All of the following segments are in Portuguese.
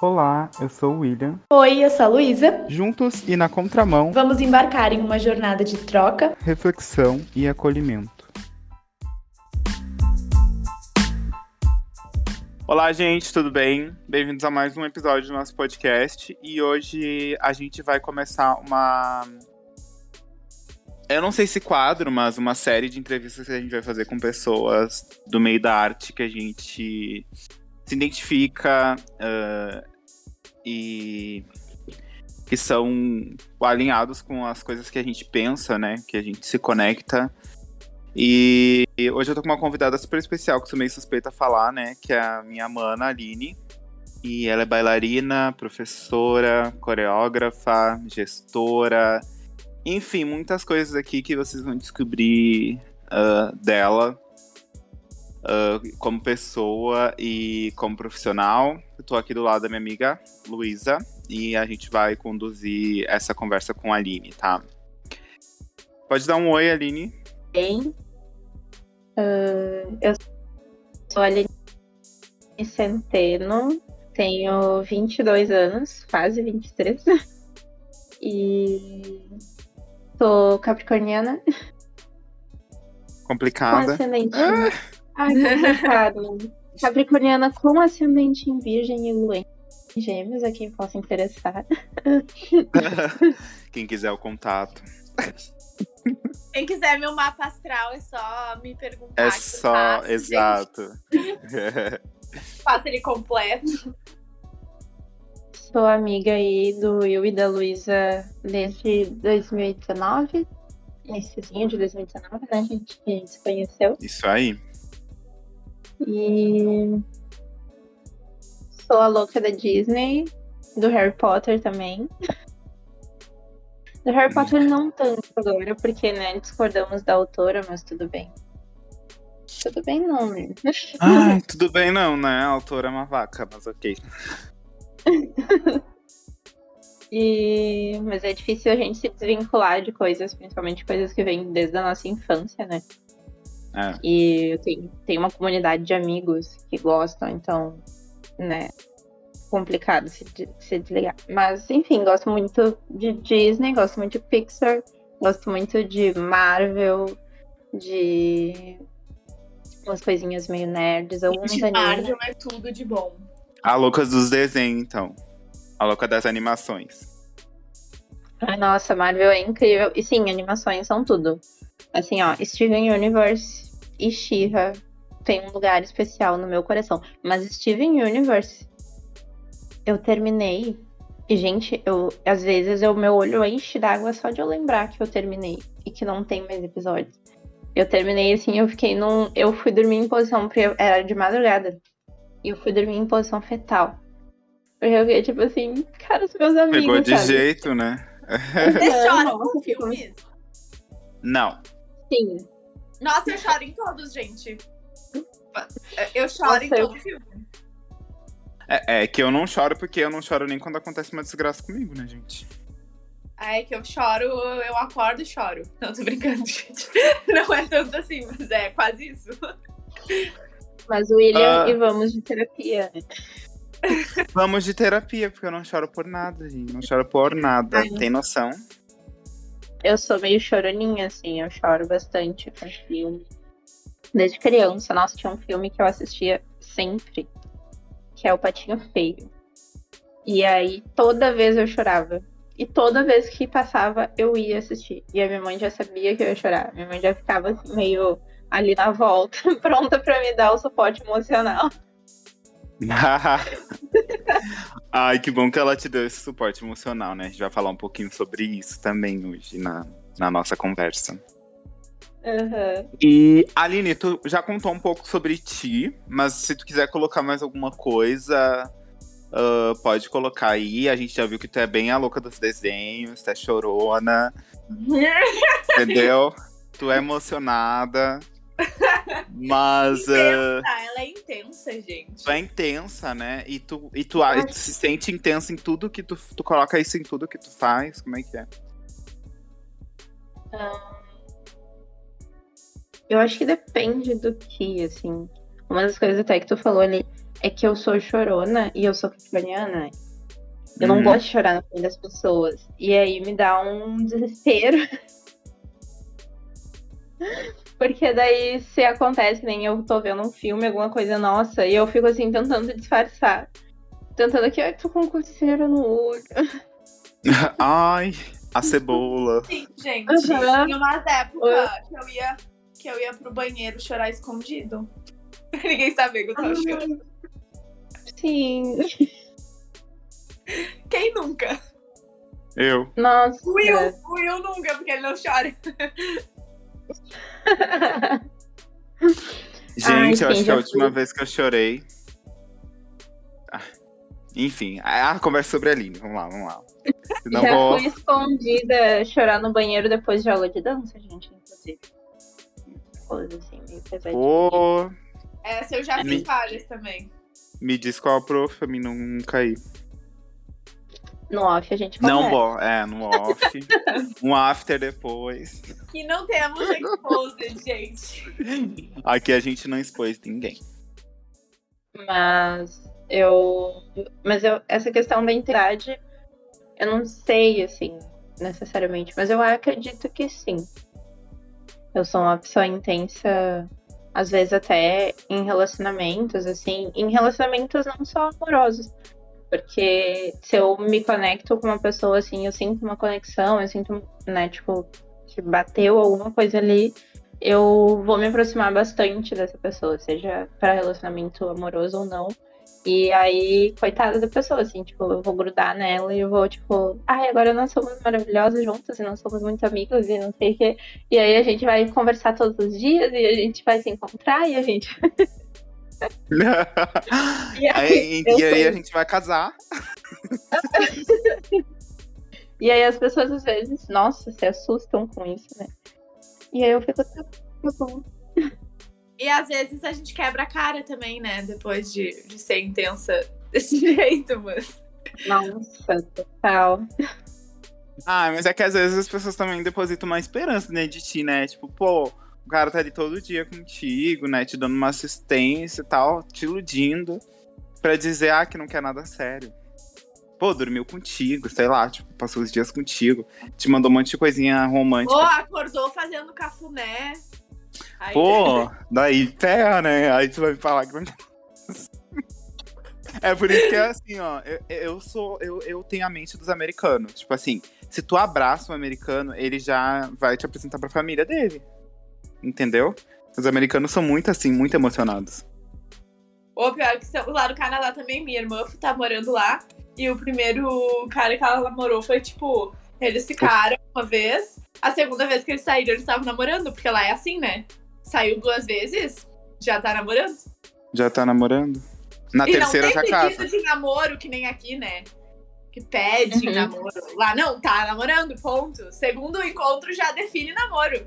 Olá, eu sou o William. Oi, eu sou a Luísa. Juntos e na contramão, Vamos embarcar em uma jornada de troca. reflexão e acolhimento. Olá, gente, tudo bem? Bem-vindos a mais um episódio do nosso podcast. E hoje a gente vai começar uma. Eu não sei se quadro, mas uma série de entrevistas que a gente vai fazer com pessoas do meio da arte que a gente se identifica e que são alinhados com as coisas que a gente pensa, né? Que a gente se conecta. E hoje eu tô com uma convidada super especial que sou meio suspeita a falar, né? Que é a minha mana, Aline. E ela é bailarina, professora, coreógrafa, gestora. Enfim, muitas coisas aqui que vocês vão descobrir ah, dela ah, como pessoa e como profissional. Eu tô aqui do lado da minha amiga Luísa e a gente vai conduzir essa conversa com a Aline, tá? Pode dar um oi, Aline. bem. Ah, eu sou a Aline Centeno, tenho 22 anos, quase 23. E sou capricorniana com Complicada. ascendente. Ai, complicado. Capricorniana com ascendente em Virgem e Lua em Gêmeos, a quem possa interessar. Quem quiser o contato. Quem quiser meu mapa astral é só me perguntar. É só, faço, exato. Faço ele completo. Sou amiga aí do Will e da Luísa desde 2019. Iniciozinho de 2019, né, a gente se conheceu. Isso aí. E sou a louca da Disney, do Harry Potter também. Do Harry Potter não tanto agora, porque né, discordamos da autora, mas tudo bem. Tudo bem não, né? Ai, tudo bem não, né? A autora é uma vaca, mas ok. E... Mas é difícil a gente se desvincular de coisas, principalmente coisas que vêm desde a nossa infância, né? É. E eu tenho, tenho uma comunidade de amigos que gostam, então, né, complicado se, se desligar. Mas, enfim, gosto muito de Disney, gosto muito de Pixar, gosto muito de Marvel, de umas coisinhas meio nerds, alguns De animes. Marvel é tudo de bom. A louca dos desenhos, então. A louca das animações. Ai, nossa, Marvel é incrível. E sim, animações são tudo. Assim, ó, Steven Universe e She-Ra tem um lugar especial no meu coração. Mas Steven Universe, eu terminei. E, gente, eu às vezes o meu olho enche d'água só de eu lembrar que eu terminei e que não tem mais episódios. Eu terminei assim, eu fiquei num. Eu fui dormir em posição, porque eu- era de madrugada. E eu fui dormir em posição fetal. Porque eu fiquei tipo assim, cara, os meus amigos. Pegou de sabe? jeito, né? Choram nossa, com filmes? Não. Sim. Nossa, eu choro em todos, gente. Eu choro em eu- todo filme. É, é que eu não choro porque eu não choro nem quando acontece uma desgraça comigo, né, gente? É que eu choro, eu acordo e choro. Não, tô brincando, gente. Não é tanto assim, mas é quase isso. Mas o William Ah. e vamos de terapia. Vamos de terapia, porque eu não choro por nada, gente. Não choro por nada. Ai. Tem noção? Eu sou meio choroninha, assim, eu choro bastante com filme. Desde criança, nossa, tinha um filme que eu assistia sempre, que é o Patinho Feio. E aí, toda vez eu chorava. E toda vez que passava, eu ia assistir. E a minha mãe já sabia que eu ia chorar. Minha mãe já ficava assim, meio ali na volta, pronta pra me dar o suporte emocional. Ai, que bom que ela te deu esse suporte emocional, né? A gente vai falar um pouquinho sobre isso também hoje na, na nossa conversa. Aham. E, Aline, tu já contou um pouco sobre ti, mas se tu quiser colocar mais alguma coisa, ah, pode colocar aí. A gente já viu que tu é bem a louca dos desenhos, tu é chorona, entendeu? tu é emocionada, mas ah, Intensa, ela é intensa, gente. tu é intensa, né? E tu, e tu, ah, tu se sente intensa em tudo que tu, tu coloca isso em tudo que tu faz, como é que é? Eu acho que depende do que, assim. Uma das coisas até que tu falou ali, é que eu sou chorona e eu sou capricorniana. Eu não Hum. gosto de chorar na frente das pessoas. E aí me dá um desespero. Porque daí, se acontece, nem eu tô vendo um filme, alguma coisa nossa, e eu fico assim, tentando disfarçar. Tentando aqui, ai, tô com coceira no olho. Ai, a cebola. Sim, gente. Aham. Em umas épocas que eu ia, que eu ia pro banheiro chorar escondido. Pra ninguém saber que eu tava chorando. Sim. Quem nunca? Eu. Nossa. Will, Will nunca, porque ele não chora. Gente, sim, eu acho que a última fui. vez que eu chorei. Ah, Enfim, a, a conversa sobre a Aline. Vamos lá, vamos lá. Não Já vou. fui escondida chorar no banheiro depois de aula de dança, gente, inclusive. Coisa assim, meio pesadinha. Pô, Essa eu já Me- fiz várias também. me diz qual a prof, pra mim não cair. No off a gente Não, conversa. bom, é, no off. um after depois. Que não temos exposed, gente. Aqui a gente não expôs ninguém. Mas eu. Mas eu, essa questão da entidade, eu não sei, assim, necessariamente, mas eu acredito que sim. Eu sou uma pessoa intensa, às vezes até em relacionamentos, assim, em relacionamentos não só amorosos. Porque se eu me conecto com uma pessoa, assim, eu sinto uma conexão, eu sinto, né, tipo, que bateu alguma coisa ali, eu vou me aproximar bastante dessa pessoa, seja para relacionamento amoroso ou não. E aí, coitada da pessoa, assim, tipo, eu vou grudar nela e eu vou, tipo, ai, agora nós somos maravilhosas juntas e nós somos muito amigas e não sei o quê. E aí a gente vai conversar todos os dias e a gente vai se encontrar e a gente. E aí, e aí a gente vai casar. E aí as pessoas às vezes, nossa, se assustam com isso, né? E aí eu fico, tá tá bom. E às vezes a gente quebra a cara também, né? Depois de, de ser intensa desse jeito, mas. Nossa, total. Ah, mas é que às vezes as pessoas também depositam uma esperança né, de ti, né? Tipo, pô, o cara tá ali todo dia contigo, né? Te dando uma assistência e tal, te iludindo. Pra dizer, ah, que não quer nada sério. Pô, dormiu contigo, sei lá, tipo, passou os dias contigo. Te mandou um monte de coisinha romântica. Ou acordou fazendo cafuné. Aí, Pô, daí ferra, né? Aí tu vai me falar que não. É por isso que é assim, ó. Eu, eu sou. Eu, eu tenho a mente dos americanos. Tipo assim, se tu abraça um americano, ele já vai te apresentar pra família dele. Entendeu? Os americanos são muito assim, muito emocionados. Ou pior que são- lá no Canadá também, minha irmã tá morando lá. E o primeiro cara que ela namorou foi tipo, eles ficaram uma vez. A segunda vez que eles saíram, eles estavam namorando, porque lá é assim, né? Saiu duas vezes, já tá namorando. Já tá namorando? Na e terceira não já tem casa. pedido de namoro, que nem aqui, né? Que pede Uhum. namoro. Lá não, tá namorando, ponto. Segundo encontro já define namoro.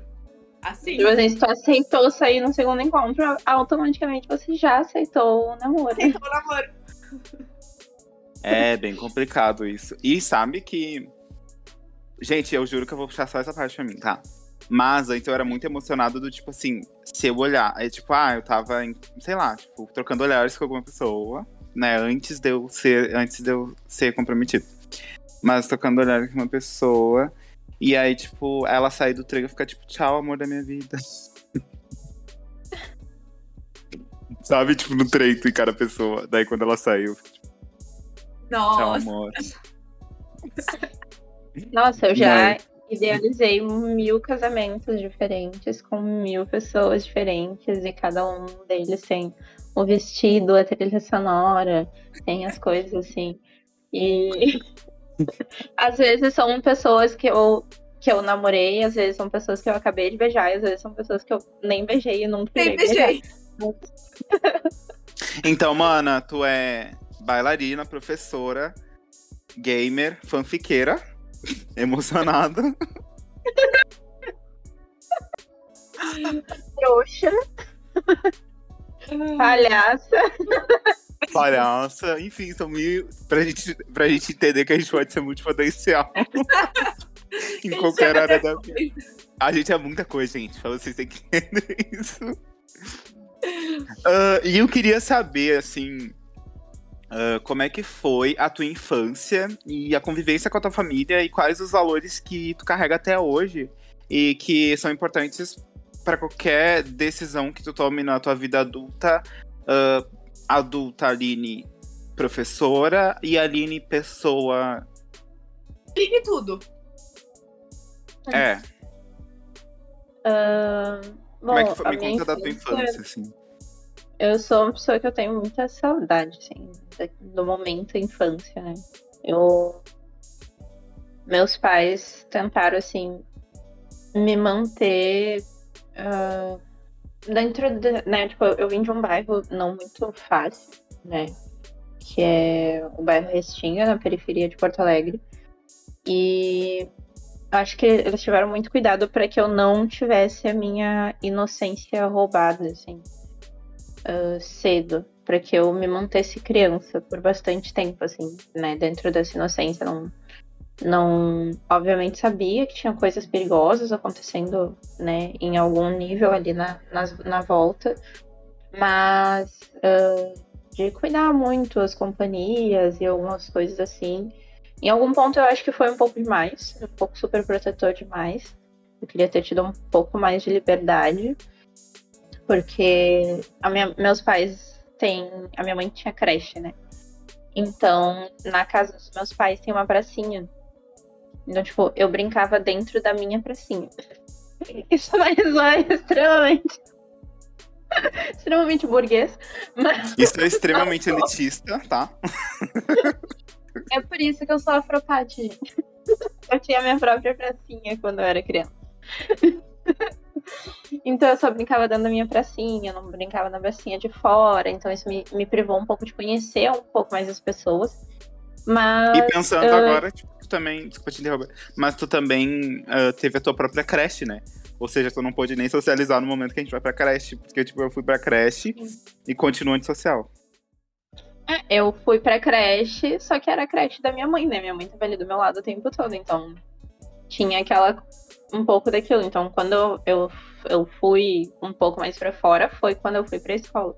Assim. Tipo assim, se tu aceitou sair no segundo encontro, automaticamente você já aceitou o namoro. Aceitou o namoro. É bem complicado isso. E sabe que. Gente, eu juro que eu vou puxar só essa parte pra mim, tá? Mas antes eu era muito emocionado do tipo assim, se eu olhar, é tipo, ah, eu tava, em, sei lá, tipo, trocando olhares com alguma pessoa, né? Antes de eu ser, antes de eu ser comprometido. Mas trocando olhares com uma pessoa. E aí, tipo, ela sair do trem e ficar, tipo, tchau, amor da minha vida. Sabe, tipo, no trem tu encara a pessoa. Daí quando ela saiu, eu fico, tipo, tchau, Nossa. amor. Nossa, eu já Mas- idealizei mil casamentos diferentes com mil pessoas diferentes e cada um deles tem o vestido, a trilha sonora, tem as coisas assim. E às vezes são pessoas que eu que eu namorei, às vezes são pessoas que eu acabei de beijar, e às vezes são pessoas que eu nem beijei e nunca Nem beijei. Então, mana, tu é bailarina, professora, gamer, fanfiqueira, emocionada. Trouxa, palhaça. Palhaça, enfim, são mil. Pra gente, pra gente entender que a gente pode ser multipotencial. em qualquer é área da vida. A gente é muita coisa, gente, pra vocês terem que entender isso. Ah, e eu queria saber, assim, uh, como é que foi a tua infância e a convivência com a tua família e quais os valores que tu carrega até hoje e que são importantes para qualquer decisão que tu tome na tua vida adulta, uh, adulta Aline professora e Aline pessoa. Aline tudo. É. Uh, bom, Como é que foi? a Me minha conta da tua infância- infância, assim. Eu sou uma pessoa que eu tenho muita saudade, assim, da- do momento infância, né? Eu. Meus pais tentaram, assim, me manter ah, dentro de. Né, tipo, eu vim de um bairro não muito fácil, né? Que é o bairro Restinga, na periferia de Porto Alegre. E acho que eles tiveram muito cuidado para que eu não tivesse a minha inocência roubada, assim uh, cedo, para que eu me mantesse criança por bastante tempo, assim, né? Dentro dessa inocência, não, não, obviamente sabia que tinha coisas perigosas acontecendo, né? Em algum nível ali na, nas- na, volta, mas uh, de cuidar muito as companhias e algumas coisas assim. Em algum ponto eu acho que foi um pouco demais, um pouco super protetor demais. Eu queria ter tido um pouco mais de liberdade porque minha- meus pais têm. A minha mãe tinha creche, né? Então, na casa dos meus pais tem uma pracinha. Então, tipo, eu brincava dentro da minha pracinha. Isso vai soar extremamente. extremamente burguês. Mas Isso é extremamente elitista, tá? é por isso que eu sou afropate, gente. Eu tinha minha própria pracinha quando eu era criança. Então eu só brincava dentro da minha pracinha, não brincava na pracinha de fora. Então isso me, me privou um pouco de conhecer um pouco mais as pessoas. Mas. E pensando ah, agora, tipo, tu também. Desculpa te interromper. Mas tu também ah, teve a tua própria creche, né? Ou seja, tu não pôde nem socializar no momento que a gente vai pra creche. Porque, tipo, eu fui pra creche e continuo antissocial. Eu fui pra creche, só que era a creche da minha mãe, né? Minha mãe tava ali do meu lado o tempo todo, então tinha aquela um pouco daquilo. Então, quando eu, eu fui um pouco mais pra fora, foi quando eu fui pra escola.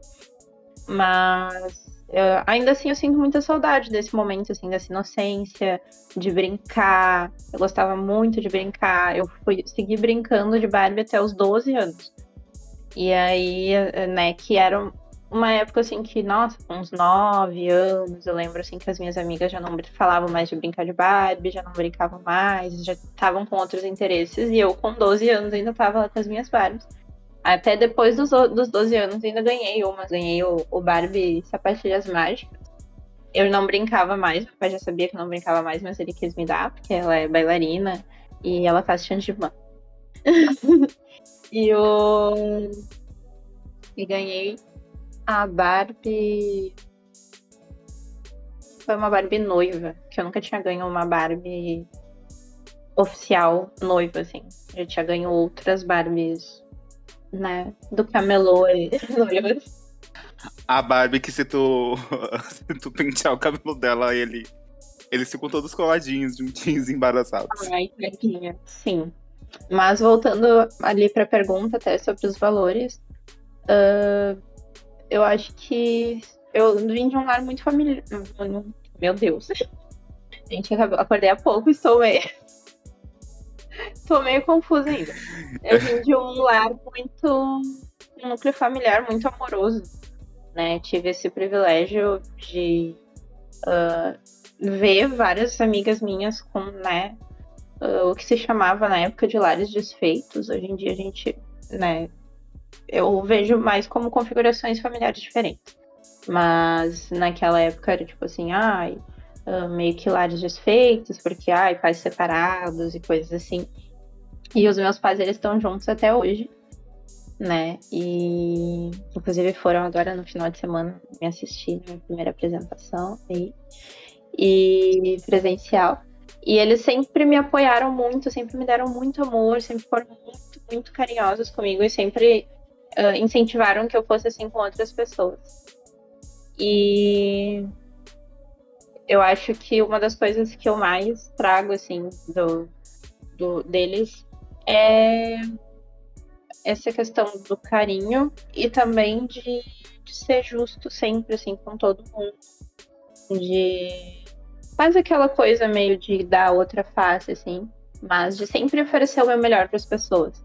Mas eu- ainda assim eu sinto muita saudade desse momento, assim, dessa inocência, de brincar. Eu gostava muito de brincar. Eu fui segui brincando de Barbie até os 12 anos. E aí, né, que era uma época assim que, nossa, com uns 9 anos, eu lembro assim que as minhas amigas já não falavam mais de brincar de Barbie, já não brincavam mais, já estavam com outros interesses, e eu com 12 anos ainda tava lá com as minhas Barbies. Até depois dos, dos 12 anos ainda ganhei uma, ganhei o, o Barbie Sapatilhas Mágicas. Eu não brincava mais, meu pai já sabia que eu não brincava mais, mas ele quis me dar, porque ela é bailarina e ela faz chantiban. e o. E ganhei a Barbie. Foi uma Barbie noiva, que eu nunca tinha ganho uma Barbie oficial noiva, assim. Eu tinha ganho outras Barbies, né? Do camelô e. A Barbie que se tu, se tu pentear o cabelo dela, ele. Eles ficam todos coladinhos, juntinhos, embaraçados. Ai, tadinha. Sim. Mas voltando ali pra pergunta até sobre os valores, ah, eu acho que eu vim de um lar muito familiar. Meu Deus. Gente, acordei há pouco e estou meio. Estou meio confusa ainda. Eu vim de um lar muito. um núcleo familiar muito amoroso. Né? Tive esse privilégio de ah, ver várias amigas minhas com, né, uh, o que se chamava na época de lares desfeitos. Hoje em dia a gente, né, eu vejo mais como configurações familiares diferentes. Mas naquela época era tipo assim, ai, uh, meio que lares desfeitos, porque ai, pais separados e coisas assim. E os meus pais, eles estão juntos até hoje, né? E inclusive foram agora no final de semana me assistir na minha primeira apresentação e, e presencial. E eles sempre me apoiaram muito, sempre me deram muito amor, sempre foram muito, muito carinhosos comigo e sempre ah, incentivaram que eu fosse assim com outras pessoas. E eu acho que uma das coisas que eu mais trago, assim, do, do deles é essa questão do carinho e também de, de ser justo sempre, assim, com todo mundo. de. Faz aquela coisa meio de dar outra face, assim, mas de sempre oferecer o meu melhor para as pessoas.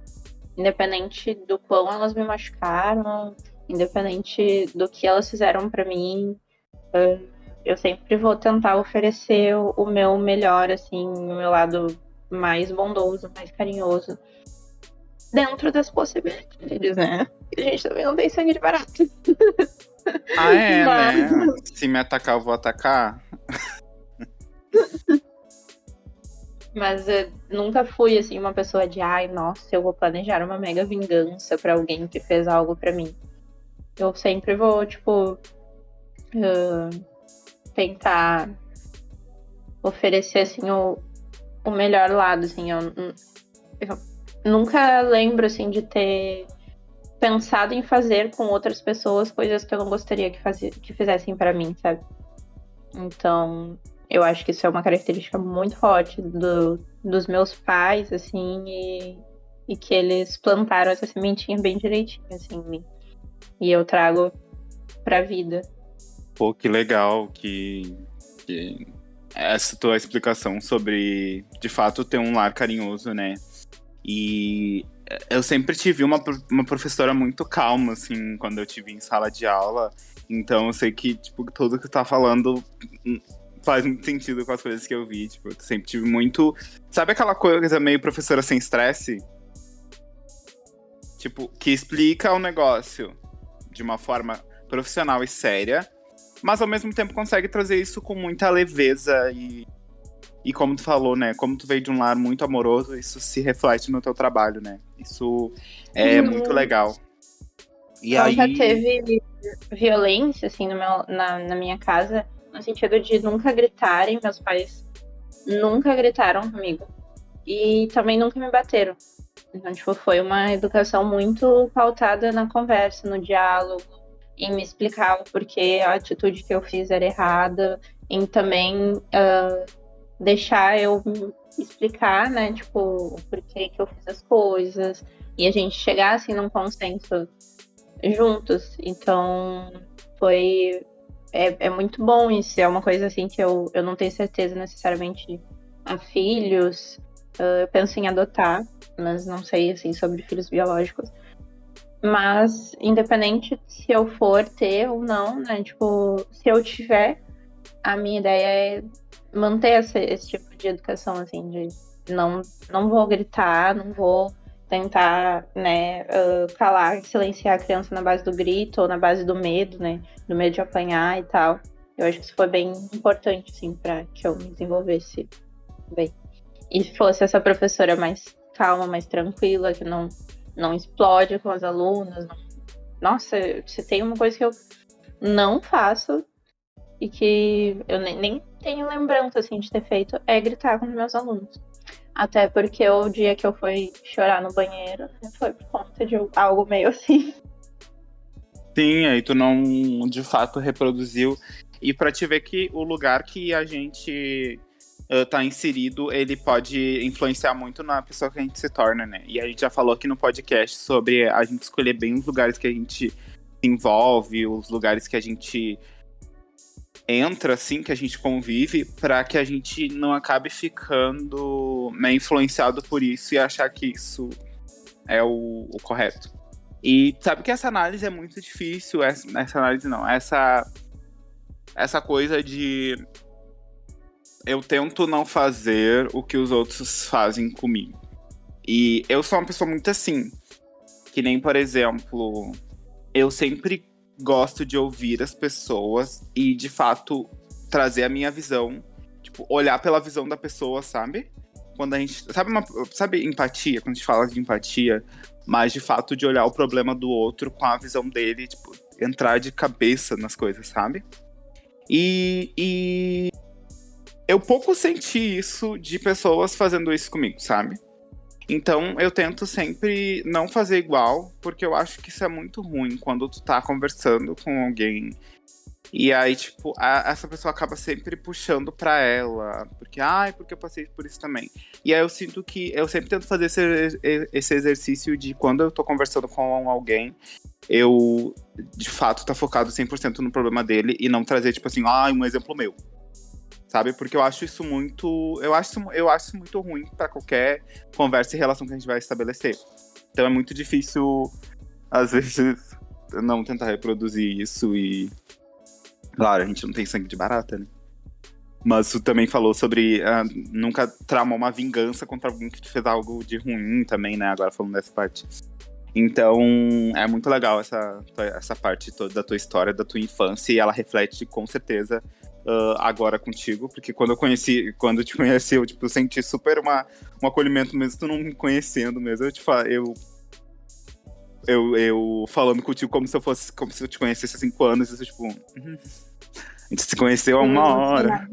Independente do quão elas me machucaram, independente do que elas fizeram para mim, eu sempre vou tentar oferecer o meu melhor, assim, o meu lado mais bondoso, mais carinhoso, dentro das possibilidades, né? A gente também não tem sangue de barato. Ah, é, Mas... né? Se me atacar, eu vou atacar. Mas eu nunca fui, assim, uma pessoa de, ai, nossa, eu vou planejar uma mega vingança para alguém que fez algo para mim. Eu sempre vou, tipo, uh, tentar oferecer, assim, o, o melhor lado, assim. Eu, eu nunca lembro, assim, de ter pensado em fazer com outras pessoas coisas que eu não gostaria que, fazer, que fizessem para mim, sabe? Então, eu acho que isso é uma característica muito forte do, dos meus pais, assim, e, e que eles plantaram essa sementinha bem direitinho, assim, em mim. E eu trago pra vida. Pô, que legal que, que essa tua explicação sobre, de fato, ter um lar carinhoso, né? E eu sempre tive uma, uma professora muito calma, assim, quando eu tive em sala de aula. Então eu sei que, tipo, tudo que tu tá falando faz muito sentido com as coisas que eu vi. Tipo, eu sempre tive muito. Sabe aquela coisa meio professora sem estresse? Tipo, que explica o negócio de uma forma profissional e séria, mas ao mesmo tempo consegue trazer isso com muita leveza e e como tu falou, né? Como tu veio de um lar muito amoroso, isso se reflete no teu trabalho, né? Isso é uhum. muito legal. E então, aí... já teve violência, assim, no meu, na, na minha casa, no sentido de nunca gritarem. Meus pais nunca gritaram comigo. E também nunca me bateram. Então, tipo, foi uma educação muito pautada na conversa, no diálogo, em me explicar o porquê a atitude que eu fiz era errada, em também uh, deixar eu explicar, né, tipo, o porquê que eu fiz as coisas e a gente chegar assim num consenso juntos. Então, foi é, é muito bom isso, é uma coisa assim que eu, eu não tenho certeza necessariamente a filhos. Uh, eu penso em adotar, mas não sei assim sobre filhos biológicos. Mas independente se eu for ter ou não, né, tipo, se eu tiver, a minha ideia é manter esse, esse tipo de educação, assim, de não, não vou gritar, não vou tentar, né, uh, calar, silenciar a criança na base do grito ou na base do medo, né, do medo de apanhar e tal. Eu acho que isso foi bem importante, assim, para que eu me desenvolvesse bem. E fosse essa professora mais calma, mais tranquila, que não, não explode com as alunas. Não... Nossa, se tem uma coisa que eu não faço e que eu nem, nem tenho lembrança assim de ter feito é gritar com os meus alunos. Até porque o dia que eu fui chorar no banheiro foi por conta de algo meio assim. Sim, aí tu não de fato reproduziu. E para te ver que o lugar que a gente uh, tá inserido, ele pode influenciar muito na pessoa que a gente se torna, né? E a gente já falou aqui no podcast sobre a gente escolher bem os lugares que a gente se envolve, os lugares que a gente entra, assim, que a gente convive, para que a gente não acabe ficando né, influenciado por isso e achar que isso é o, o, correto. E sabe que essa análise é muito difícil, essa, essa análise não, essa, essa coisa de eu tento não fazer o que os outros fazem comigo. E eu sou uma pessoa muito assim, que nem, por exemplo, eu sempre gosto de ouvir as pessoas e, de fato, trazer a minha visão. Tipo, olhar pela visão da pessoa, sabe? Quando a gente. Sabe, uma, sabe empatia? Quando a gente fala de empatia, mas de fato de olhar o problema do outro com a visão dele, tipo, entrar de cabeça nas coisas, sabe? E, e eu pouco senti isso de pessoas fazendo isso comigo, sabe? Então eu tento sempre não fazer igual, porque eu acho que isso é muito ruim quando tu tá conversando com alguém E aí, tipo, a- essa pessoa acaba sempre puxando pra ela. Porque, ai, porque eu passei por isso também. E aí eu sinto que eu sempre tento fazer esse, esse exercício de quando eu tô conversando com alguém, eu de fato tá focado 100% no problema dele e não trazer, tipo assim, ah, um exemplo meu. Sabe? Porque eu acho isso muito. Eu acho, eu acho muito ruim pra qualquer conversa e relação que a gente vai estabelecer. Então é muito difícil, às vezes, não tentar reproduzir isso e. Claro, a gente não tem sangue de barata, né? Mas tu também falou sobre ah, nunca tramar uma vingança contra alguém que te fez algo de ruim também, né? Agora falando dessa parte. Então, é muito legal essa, essa parte toda da tua história, da tua infância, e ela reflete com certeza ah, agora contigo, porque quando eu conheci, quando eu te conheci, eu tipo, senti super uma, um acolhimento mesmo tu não me conhecendo mesmo. Eu te fa- eu, eu, eu falando contigo como se eu fosse, como se eu te conhecesse há cinco anos, você, tipo, "Uhum. a gente se conheceu há uma hora.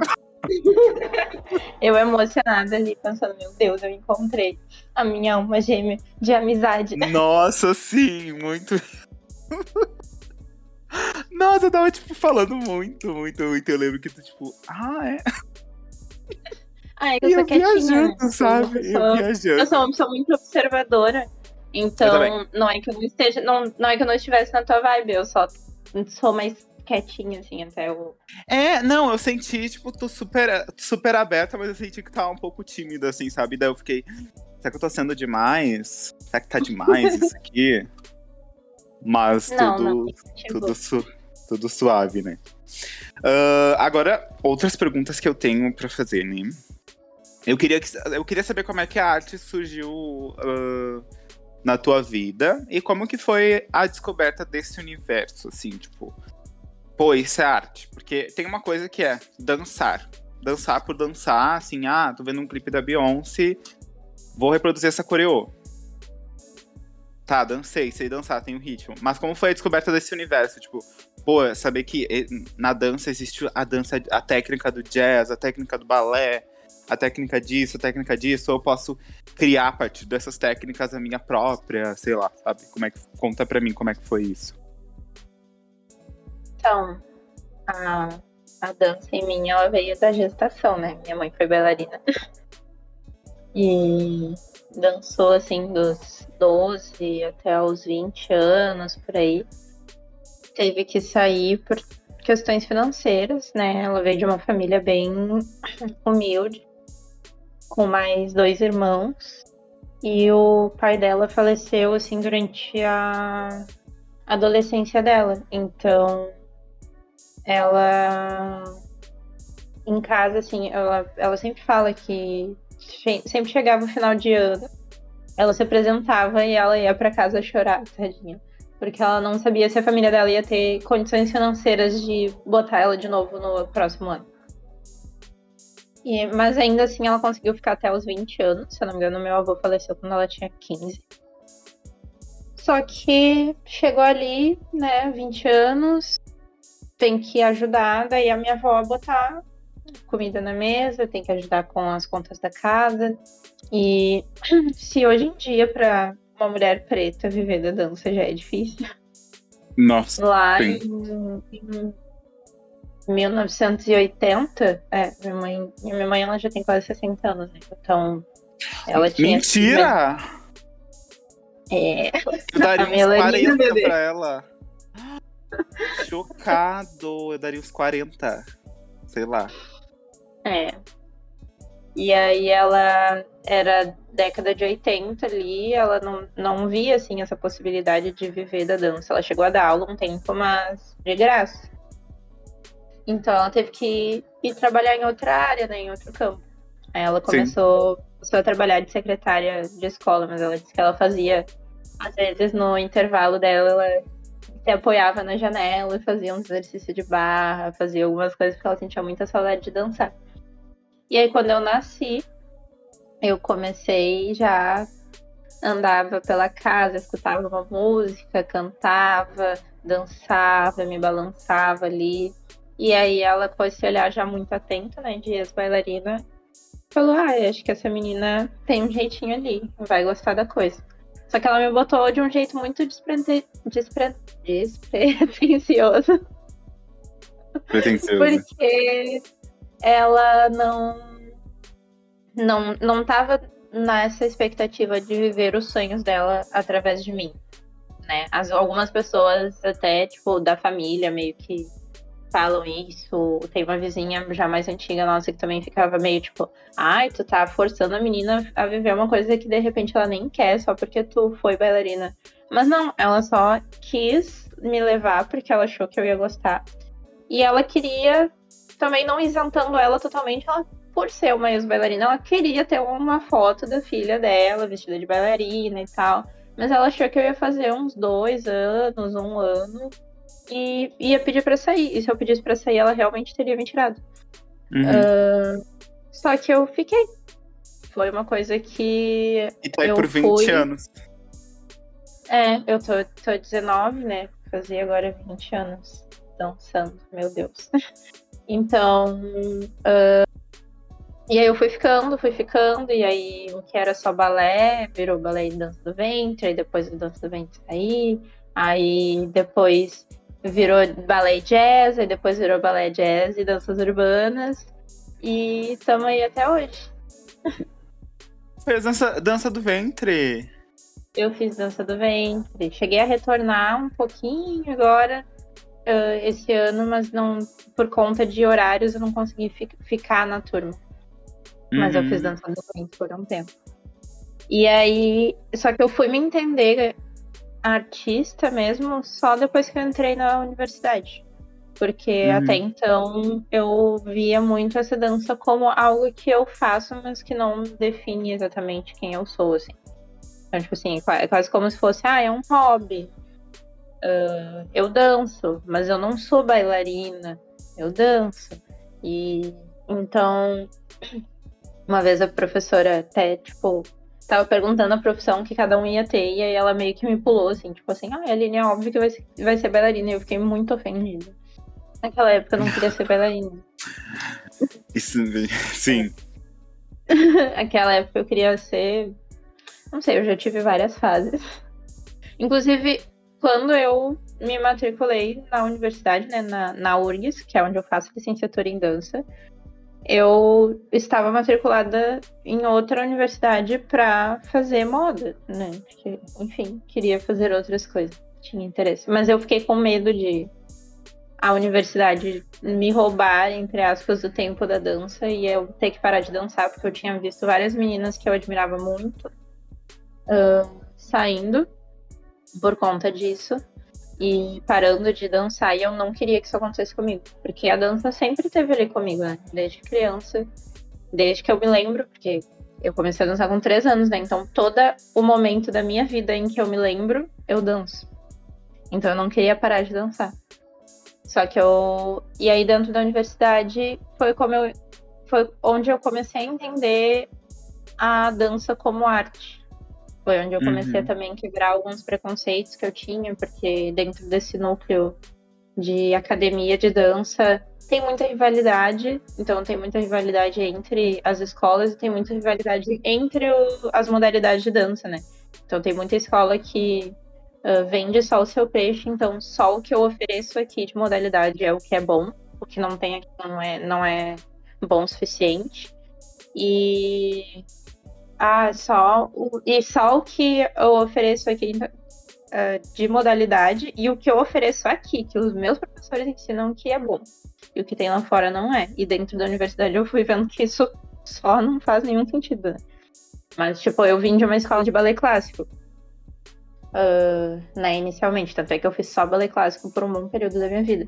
Eu emocionada ali, pensando, meu Deus, eu encontrei a minha alma gêmea de amizade. Nossa, sim, muito. Nossa, eu tava, tipo, falando muito, muito, muito. Eu lembro que tu, tipo, ah, é. Ah, é que eu E sou eu né? viajando, sabe? Eu Eu sou, viajando. eu sou uma pessoa muito observadora. Eu Então, não é que eu não esteja. Não, não é que eu não estivesse na tua vibe, eu só sou mais quietinha, assim, até o. É, não, eu senti, tipo, tô super, super aberta, mas eu senti que tava um pouco tímida, assim, sabe? Daí eu fiquei, será que eu tô sendo demais? Será que tá demais isso aqui? Mas Não, tudo, não. Tipo, tudo, su- tudo suave, né? Ah, agora, outras perguntas que eu tenho pra fazer, né? Eu queria, que- eu queria saber como é que a arte surgiu ah, na tua vida e como que foi a descoberta desse universo, assim, tipo... Pô, isso é arte. Porque tem uma coisa que é dançar. Dançar por dançar, assim, ah, tô vendo um clipe da Beyoncé, vou reproduzir essa coreô. Tá, dancei, sei dançar, tenho ritmo. Mas como foi a descoberta desse universo? Tipo, pô, saber que na dança existe a dança, a técnica do jazz, a técnica do balé, a técnica disso, a técnica disso, ou eu posso criar a partir dessas técnicas a minha própria, sei lá, sabe? Como é que conta pra mim como é que foi isso? Então, a, a dança em mim, ela veio da gestação, né? Minha mãe foi bailarina. E dançou, assim, dos 12 até os 20 anos, por aí. Teve que sair por questões financeiras, né? Ela veio de uma família bem humilde, com mais dois irmãos. E o pai dela faleceu, assim, durante a adolescência dela. Então, ela em casa, assim, ela, ela sempre fala que sempre chegava o final de ano, ela se apresentava e ela ia pra casa chorar, tadinha. Porque ela não sabia se a família dela ia ter condições financeiras de botar ela de novo no próximo ano. E- mas ainda assim ela conseguiu ficar até os 20 anos. Se eu não me engano, meu avô faleceu quando ela tinha 15. Só que chegou ali, né, 20 anos, tem que ajudar daí a minha avó a botar comida na mesa, tem que ajudar com as contas da casa. E se hoje em dia, para uma mulher preta viver da dança já é difícil, Nossa. lá em, em 1980, é, minha mãe, minha mãe ela já tem quase 60 anos, né? Então ela tinha. Mentira! É, Eu daria A uns Melanina, 40 bebê. pra ela. Chocado! Eu daria uns 40. Sei lá. É. E aí ela era década de 80 ali, ela não, não via assim essa possibilidade de viver da dança. Ela chegou a dar aula um tempo, mas de graça. Então ela teve que ir trabalhar em outra área, né, em outro campo. Aí ela começou, começou a trabalhar de secretária de escola, mas ela disse que ela fazia, às vezes no intervalo dela, ela se apoiava na janela fazia uns exercícios de barra, fazia algumas coisas porque ela sentia muita saudade de dançar. E aí, quando eu nasci, eu comecei já andava pela casa, escutava uma música, cantava, dançava, me balançava ali. E aí ela com esse olhar já muito atento, né, de ex-bailarina, falou: Ah, acho que essa menina tem um jeitinho ali, vai gostar da coisa. Só que ela me botou de um jeito muito despre... despretensioso. Pretencioso. Porque ela não, não, não tava nessa expectativa de viver os sonhos dela através de mim, né? As, algumas pessoas até, tipo, da família meio que falam isso. Tem uma vizinha já mais antiga nossa que também ficava meio tipo, ai, tu tá forçando a menina a viver uma coisa que de repente ela nem quer só porque tu foi bailarina. Mas não, ela só quis me levar porque ela achou que eu ia gostar. E ela queria, também não isentando ela totalmente, ela, por ser uma ex-bailarina, ela queria ter uma foto da filha dela, vestida de bailarina e tal. Mas ela achou que eu ia fazer uns dois anos, um ano, e ia pedir para sair. E se eu pedisse para sair, ela realmente teria me tirado. Uhum. Uh, só que eu fiquei. Foi uma coisa que. E tá aí eu por 20 fui... anos. É, eu tô, tô 19, né? Fazia agora 20 anos dançando, meu Deus. Então. Uh, e aí eu fui ficando, fui ficando, e aí o que era só balé virou balé e dança do ventre, aí depois o dança do ventre saí, aí depois virou balé jazz, aí depois virou balé jazz e danças urbanas. E estamos aí até hoje. Fez dança, dança do ventre. Eu fiz dança do ventre. Cheguei a retornar um pouquinho agora uh, esse ano, mas não por conta de horários eu não consegui fi ficar na turma. Uhum. Mas eu fiz dança do ventre por um tempo. E aí, só que eu fui me entender artista mesmo só depois que eu entrei na universidade. Porque Uhum. até então eu via muito essa dança como algo que eu faço, mas que não define exatamente quem eu sou, assim. Então, tipo assim, qua- quase como se fosse, ah, é um hobby. Ah, eu danço, mas eu não sou bailarina. Eu danço. E então, uma vez a professora até, tipo, tava perguntando a profissão que cada um ia ter, e aí ela meio que me pulou, assim, tipo assim, ah, a Aline é óbvio que vai ser, vai ser bailarina, e eu fiquei muito ofendida. Naquela época eu não queria ser bailarina. Isso, sim. Aquela época eu queria ser. Não sei, eu já tive várias fases. Inclusive, quando eu me matriculei na universidade, né, na, na URGS, que é onde eu faço licenciatura em dança, eu estava matriculada em outra universidade para fazer moda, né? Porque, enfim, queria fazer outras coisas, tinha interesse. Mas eu fiquei com medo de a universidade me roubar, entre aspas, o tempo da dança e eu ter que parar de dançar, porque eu tinha visto várias meninas que eu admirava muito ah, saindo por conta disso e parando de dançar. E eu não queria que isso acontecesse comigo, porque a dança sempre esteve ali comigo, né? Desde criança, desde que eu me lembro, porque eu comecei a dançar com três anos, né? Então todo o momento da minha vida em que eu me lembro, eu danço. Então eu não queria parar de dançar. Só que eu. E aí dentro da universidade foi como eu. Foi onde eu comecei a entender a dança como arte. Foi onde eu comecei Uhum. também a quebrar alguns preconceitos que eu tinha, porque dentro desse núcleo de academia de dança tem muita rivalidade, então tem muita rivalidade entre as escolas e tem muita rivalidade entre o- as modalidades de dança, né? Então tem muita escola que ah, vende só o seu peixe, então só o que eu ofereço aqui de modalidade é o que é bom, o que não tem aqui não é, não é bom o suficiente. E ah, só o, e só o que eu ofereço aqui ah, de modalidade e o que eu ofereço aqui, que os meus professores ensinam que é bom. E o que tem lá fora não é. E dentro da universidade eu fui vendo que isso só não faz nenhum sentido, né? Mas, tipo, eu vim de uma escola de balé clássico. ah, né, inicialmente. Tanto é que eu fiz só balé clássico por um bom período da minha vida.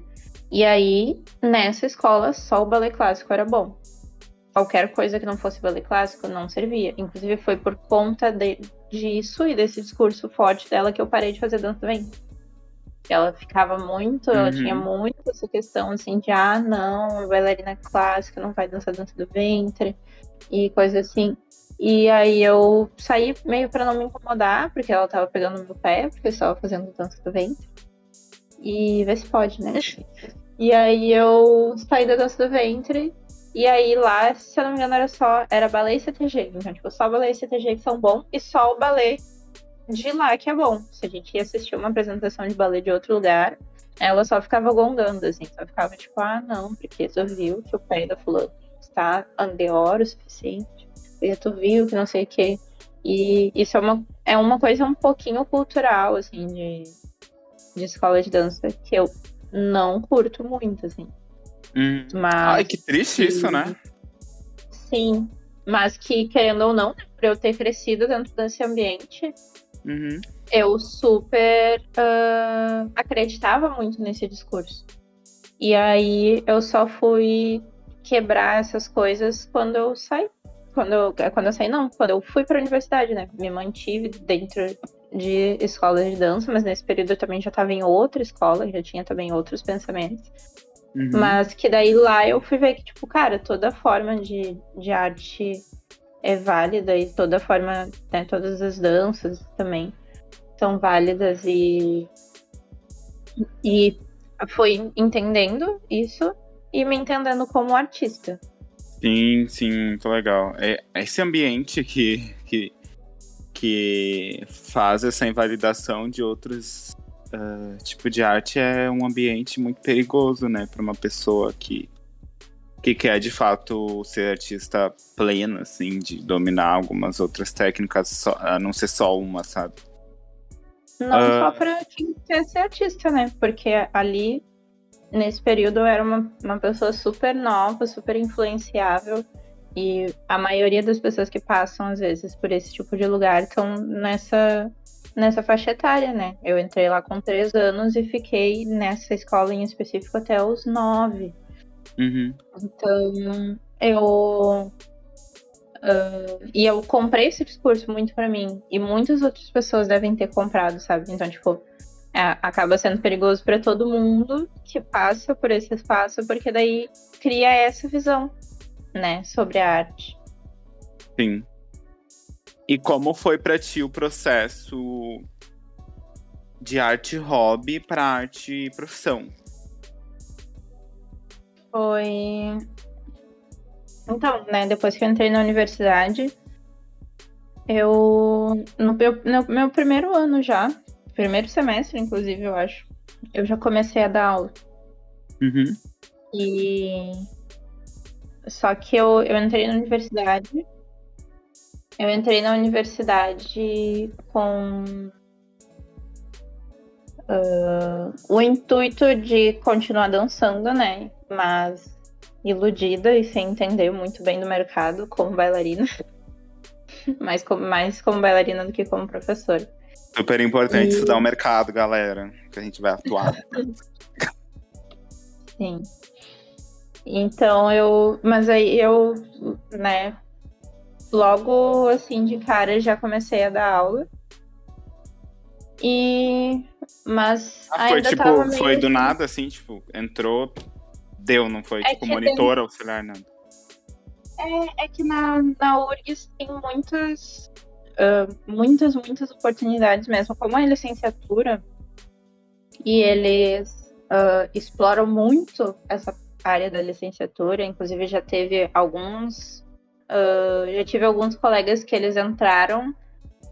E aí, nessa escola, só o balé clássico era bom. Qualquer coisa que não fosse balé clássico não servia. Inclusive, foi por conta de, disso e desse discurso forte dela que eu parei de fazer dança do ventre. Ela ficava muito, ela Uhum. tinha muito essa questão assim de ah, não, bailarina clássica não vai dançar dança do ventre e coisa assim. E aí eu saí meio pra não me incomodar, porque ela tava pegando meu pé, porque eu estava fazendo dança do ventre. E vê se pode, né? E aí eu saí da dança do ventre. E aí lá, se eu não me engano, era só. Era balé e CTG. Então, tipo, só balé e CTG que são bons. E só o balé de lá que é bom. Se a gente ia assistir uma apresentação de balé de outro lugar, ela só ficava gongando, assim, só ficava tipo, ah, não, porque tu viu que o pé da fulana está andeor o suficiente, porque tu viu que não sei o que. E isso é uma, é uma coisa um pouquinho cultural, assim, de, de escola de dança, que eu não curto muito, assim. Hum. Mas, Ai, que triste isso, né? Sim, mas que, querendo ou não, né, por eu ter crescido dentro desse ambiente, Uhum. eu super ah, acreditava muito nesse discurso. E aí eu só fui quebrar essas coisas quando eu saí. Quando eu, quando eu saí, não, quando eu fui para a universidade, né? Me mantive dentro de escolas de dança, mas nesse período eu também já estava em outra escola, já tinha também outros pensamentos. Uhum. Mas que daí lá eu fui ver que, tipo, cara, toda forma de, de arte é válida e toda forma, né, todas as danças também são válidas e e foi entendendo isso e me entendendo como artista. Sim, sim, muito legal. É esse ambiente que, que, que faz essa invalidação de outros uh, tipos de arte é um ambiente muito perigoso, né, para uma pessoa que, que quer de fato ser artista plena, assim, de dominar algumas outras técnicas, só, a não ser só uma, sabe? Não Ah. só pra quem quer ser artista, né? Porque ali, nesse período, eu era uma, uma pessoa super nova, super influenciável. E a maioria das pessoas que passam, às vezes, por esse tipo de lugar estão nessa, nessa faixa etária, né? Eu entrei lá com três anos e fiquei nessa escola em específico até os nove. Uhum. Então, eu. ah, e eu comprei esse discurso muito pra mim. E muitas outras pessoas devem ter comprado, sabe? Então, tipo, é, acaba sendo perigoso pra todo mundo que passa por esse espaço, porque daí cria essa visão, né, sobre a arte. Sim. E como foi pra ti o processo de arte hobby pra arte profissão? Foi. Então, né, depois que eu entrei na universidade, eu. No meu, no meu primeiro ano já, primeiro semestre, inclusive, eu acho, eu já comecei a dar aula. Uhum. E. Só que eu, eu entrei na universidade. Eu entrei na universidade com. ah, o intuito de continuar dançando, né? Mas iludida e sem entender muito bem do mercado como bailarina. mais, como, mais como bailarina do que como professora. Super importante E- estudar o mercado, galera. Que a gente vai atuar. Sim. Então eu. Mas aí eu, né, logo assim de cara já comecei a dar aula. E. Mas Ah, foi tipo, foi do assim- nada, assim, tipo, entrou, deu, não foi É tipo monitor auxiliar, nada. É, é que na, na URGS tem muitas, ah, muitas, muitas oportunidades mesmo. Como é licenciatura, e eles ah, exploram muito essa área da licenciatura, inclusive já teve alguns. Ah, já tive alguns colegas que eles entraram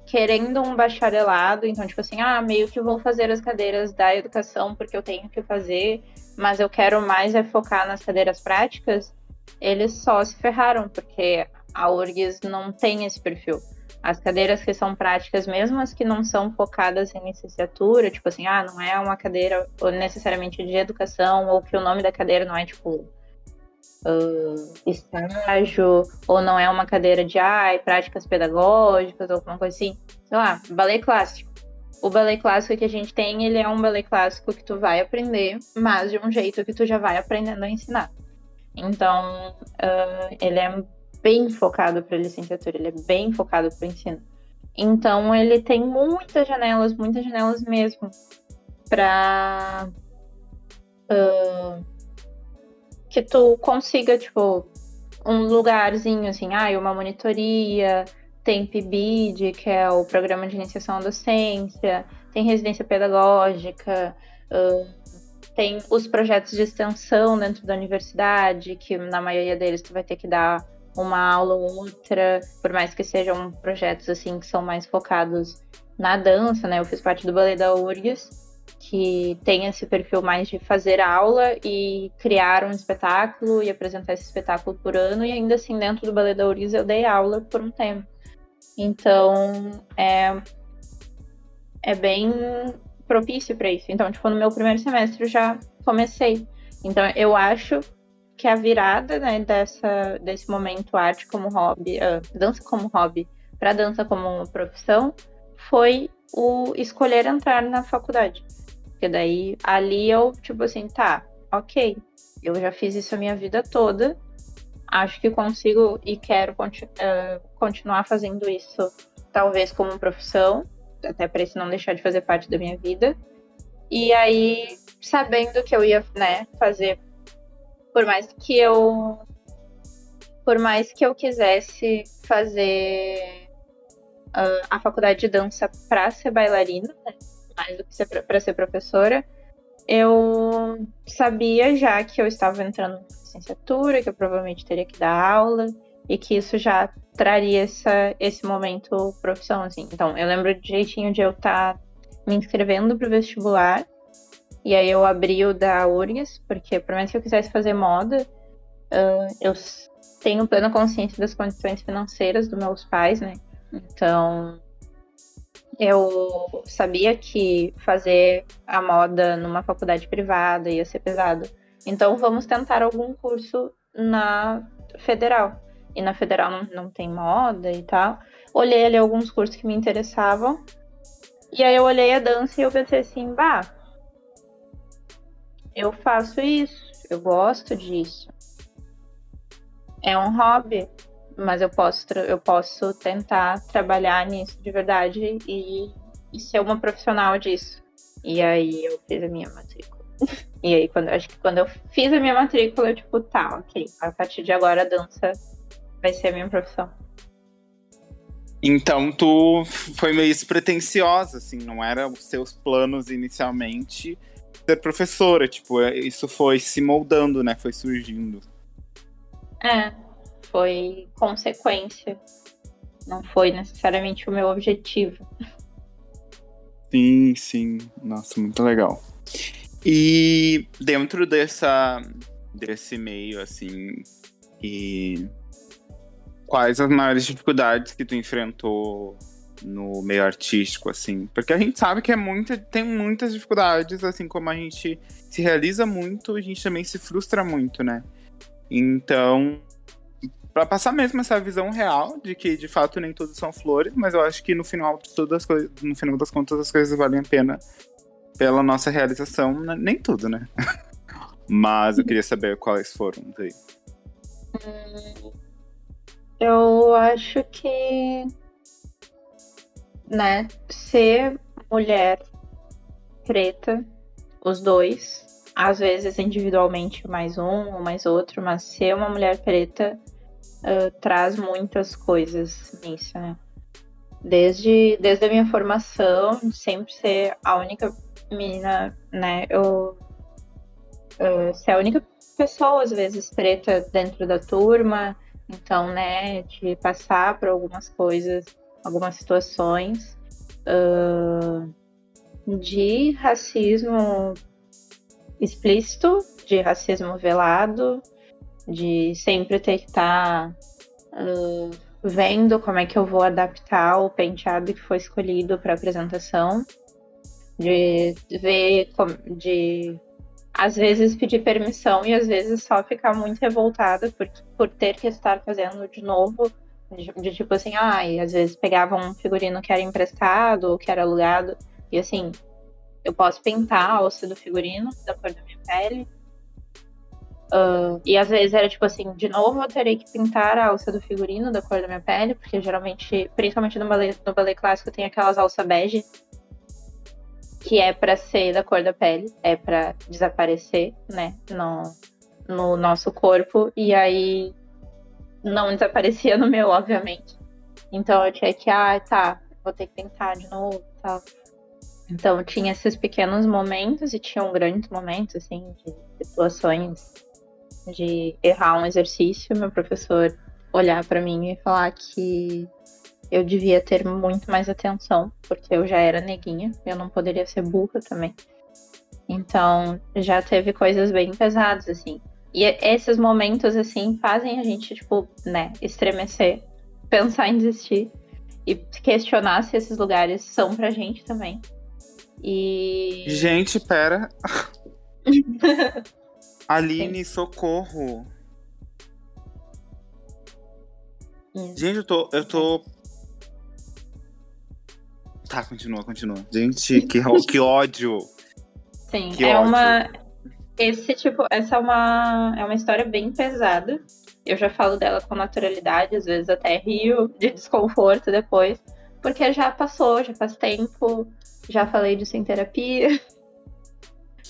querendo um bacharelado, então, tipo assim, ah, meio que vou fazer as cadeiras da educação porque eu tenho que fazer, mas eu quero mais é focar nas cadeiras práticas eles só se ferraram, porque a URGS não tem esse perfil. As cadeiras que são práticas, mesmo as que não são focadas em licenciatura, tipo assim, ah, não é uma cadeira necessariamente de educação, ou que o nome da cadeira não é tipo ah, estágio, ou não é uma cadeira de ai, práticas pedagógicas, ou alguma coisa assim. Sei lá, balé clássico. O balé clássico que a gente tem, ele é um balé clássico que tu vai aprender, mas de um jeito que tu já vai aprendendo a ensinar. Então, ah, ele é bem focado para licenciatura, ele é bem focado para ensino. Então, ele tem muitas janelas, muitas janelas mesmo, para que tu consiga, tipo, um lugarzinho assim, ah, uma monitoria, tem PIBID, que é o Programa de Iniciação à Docência, tem residência pedagógica, tem os projetos de extensão dentro da universidade, que na maioria deles tu vai ter que dar uma aula ou outra, por mais que sejam projetos assim que são mais focados na dança, né? Eu fiz parte do balé da URGS que tem esse perfil mais de fazer aula e criar um espetáculo e apresentar esse espetáculo por ano, e ainda assim, dentro do Ballet da Uriz, eu dei aula por um tempo. Então, é, é bem propício para isso. Então, tipo, no meu primeiro semestre eu já comecei. Então, eu acho que a virada né, dessa, desse momento arte como hobby, uh, dança como hobby, para dança como profissão, foi o escolher entrar na faculdade. Porque daí ali eu, tipo assim, tá, ok, eu já fiz isso a minha vida toda, acho que consigo e quero continu uh, continuar fazendo isso, talvez como profissão, até para isso não deixar de fazer parte da minha vida. E aí, sabendo que eu ia, né, fazer por mais que eu por mais que eu quisesse fazer uh, a faculdade de dança para ser bailarina, né? Mais do que para ser professora, eu sabia já que eu estava entrando na licenciatura, que eu provavelmente teria que dar aula e que isso já traria essa, esse momento profissão, assim. Então, eu lembro direitinho de eu estar tá me inscrevendo para o vestibular e aí eu abri o da URGS, porque por mais que eu quisesse fazer moda, uh, eu tenho plena consciência das condições financeiras dos meus pais, né? Então, eu sabia que fazer a moda numa faculdade privada ia ser pesado. Então, vamos tentar algum curso na federal. E na federal não, não tem moda e tal. Olhei ali alguns cursos que me interessavam. E aí eu olhei a dança e eu pensei assim, bah, eu faço isso, eu gosto disso. É um hobby, mas eu posso, eu posso tentar trabalhar nisso de verdade e, e ser uma profissional disso. E aí eu fiz a minha matrícula. e aí, quando, acho que quando eu fiz a minha matrícula, eu tipo, tá, ok, a partir de agora a dança vai ser a minha profissão. Então tu foi meio despretensiosa, assim, não era os seus planos inicialmente ser professora, tipo, é, isso foi se moldando, né? Foi surgindo. É, foi consequência. Não foi necessariamente o meu objetivo. Sim, sim. Nossa, muito legal. E dentro dessa desse meio, assim, e quais as maiores dificuldades que tu enfrentou no meio artístico, assim. Porque a gente sabe que é muita, tem muitas dificuldades, assim como a gente se realiza muito, a gente também se frustra muito, né? Então, para passar mesmo essa visão real de que de fato nem tudo são flores, mas eu acho que no final todas as coisas, no final das contas as coisas valem a pena pela nossa realização, nem tudo, né? mas eu queria saber quais foram daí. Hum, eu acho que né, ser mulher preta, os dois, às vezes individualmente mais um ou mais outro, mas ser uma mulher preta uh, traz muitas coisas nisso, né? Desde, desde a minha formação, sempre ser a única menina, né? Eu uh, ser a única pessoa, às vezes, preta dentro da turma, então, né, de passar por algumas coisas algumas situações uh, de racismo explícito, de racismo velado, de sempre ter que estar tá, uh, vendo como é que eu vou adaptar o penteado que foi escolhido para apresentação, de ver, de às vezes pedir permissão e às vezes só ficar muito revoltada por, por ter que estar fazendo de novo de, de, tipo assim, ah, e às vezes pegavam um figurino que era emprestado ou que era alugado. E assim, eu posso pintar a alça do figurino da cor da minha pele. Uh, e às vezes era tipo assim, de novo eu terei que pintar a alça do figurino da cor da minha pele, porque geralmente, principalmente no ballet, no ballet clássico, tem aquelas alças bege, que é para ser da cor da pele, é para desaparecer, né, no, no nosso corpo. E aí não desaparecia no meu, obviamente. Então eu tinha que, ah, tá, vou ter que tentar de novo tal. Então tinha esses pequenos momentos e tinham grandes momentos, assim, de situações de errar um exercício, meu professor olhar para mim e falar que eu devia ter muito mais atenção, porque eu já era neguinha, eu não poderia ser burra também. Então, já teve coisas bem pesadas, assim. E esses momentos, assim, fazem a gente, tipo, né, estremecer, pensar em desistir e questionar se esses lugares são pra gente também. E. Gente, pera. Aline, socorro. Hum. Gente, eu tô. Eu tô. Tá, continua, continua. Gente, que, que ódio. Sim, Que é ódio. uma. Esse tipo, essa é uma, é uma história bem pesada. Eu já falo dela com naturalidade, às vezes até rio de desconforto depois, porque já passou, já faz tempo, já falei disso em terapia.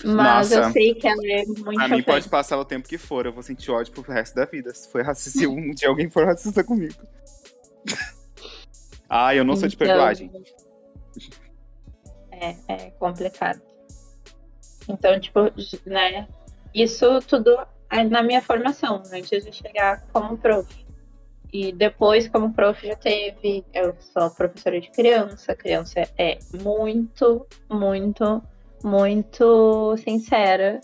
Mas Nossa. eu sei que ela é muito Pra mim pode passar o tempo que for, eu vou sentir ódio pro resto da vida. Se, for racista, se um dia alguém for racista comigo. Ai, eu não sou de Então, perdoar, gente. É, é complicado. Então, tipo, né? Isso tudo é na minha formação, antes de chegar como prof. E depois, como prof, já teve. Eu sou professora de criança. Criança é muito, muito, muito sincera.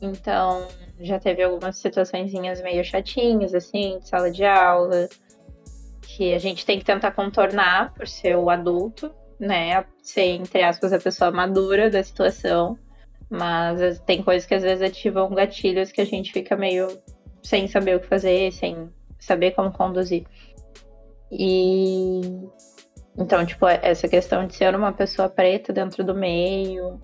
Então, já teve algumas situaçõezinhas meio chatinhas, assim, de sala de aula, que a gente tem que tentar contornar por ser o adulto, né? Ser, entre aspas, a pessoa madura da situação. Mas as- tem coisas que às vezes ativam gatilhos que a gente fica meio sem saber o que fazer, sem saber como conduzir. E então, tipo, essa questão de ser uma pessoa preta dentro do meio.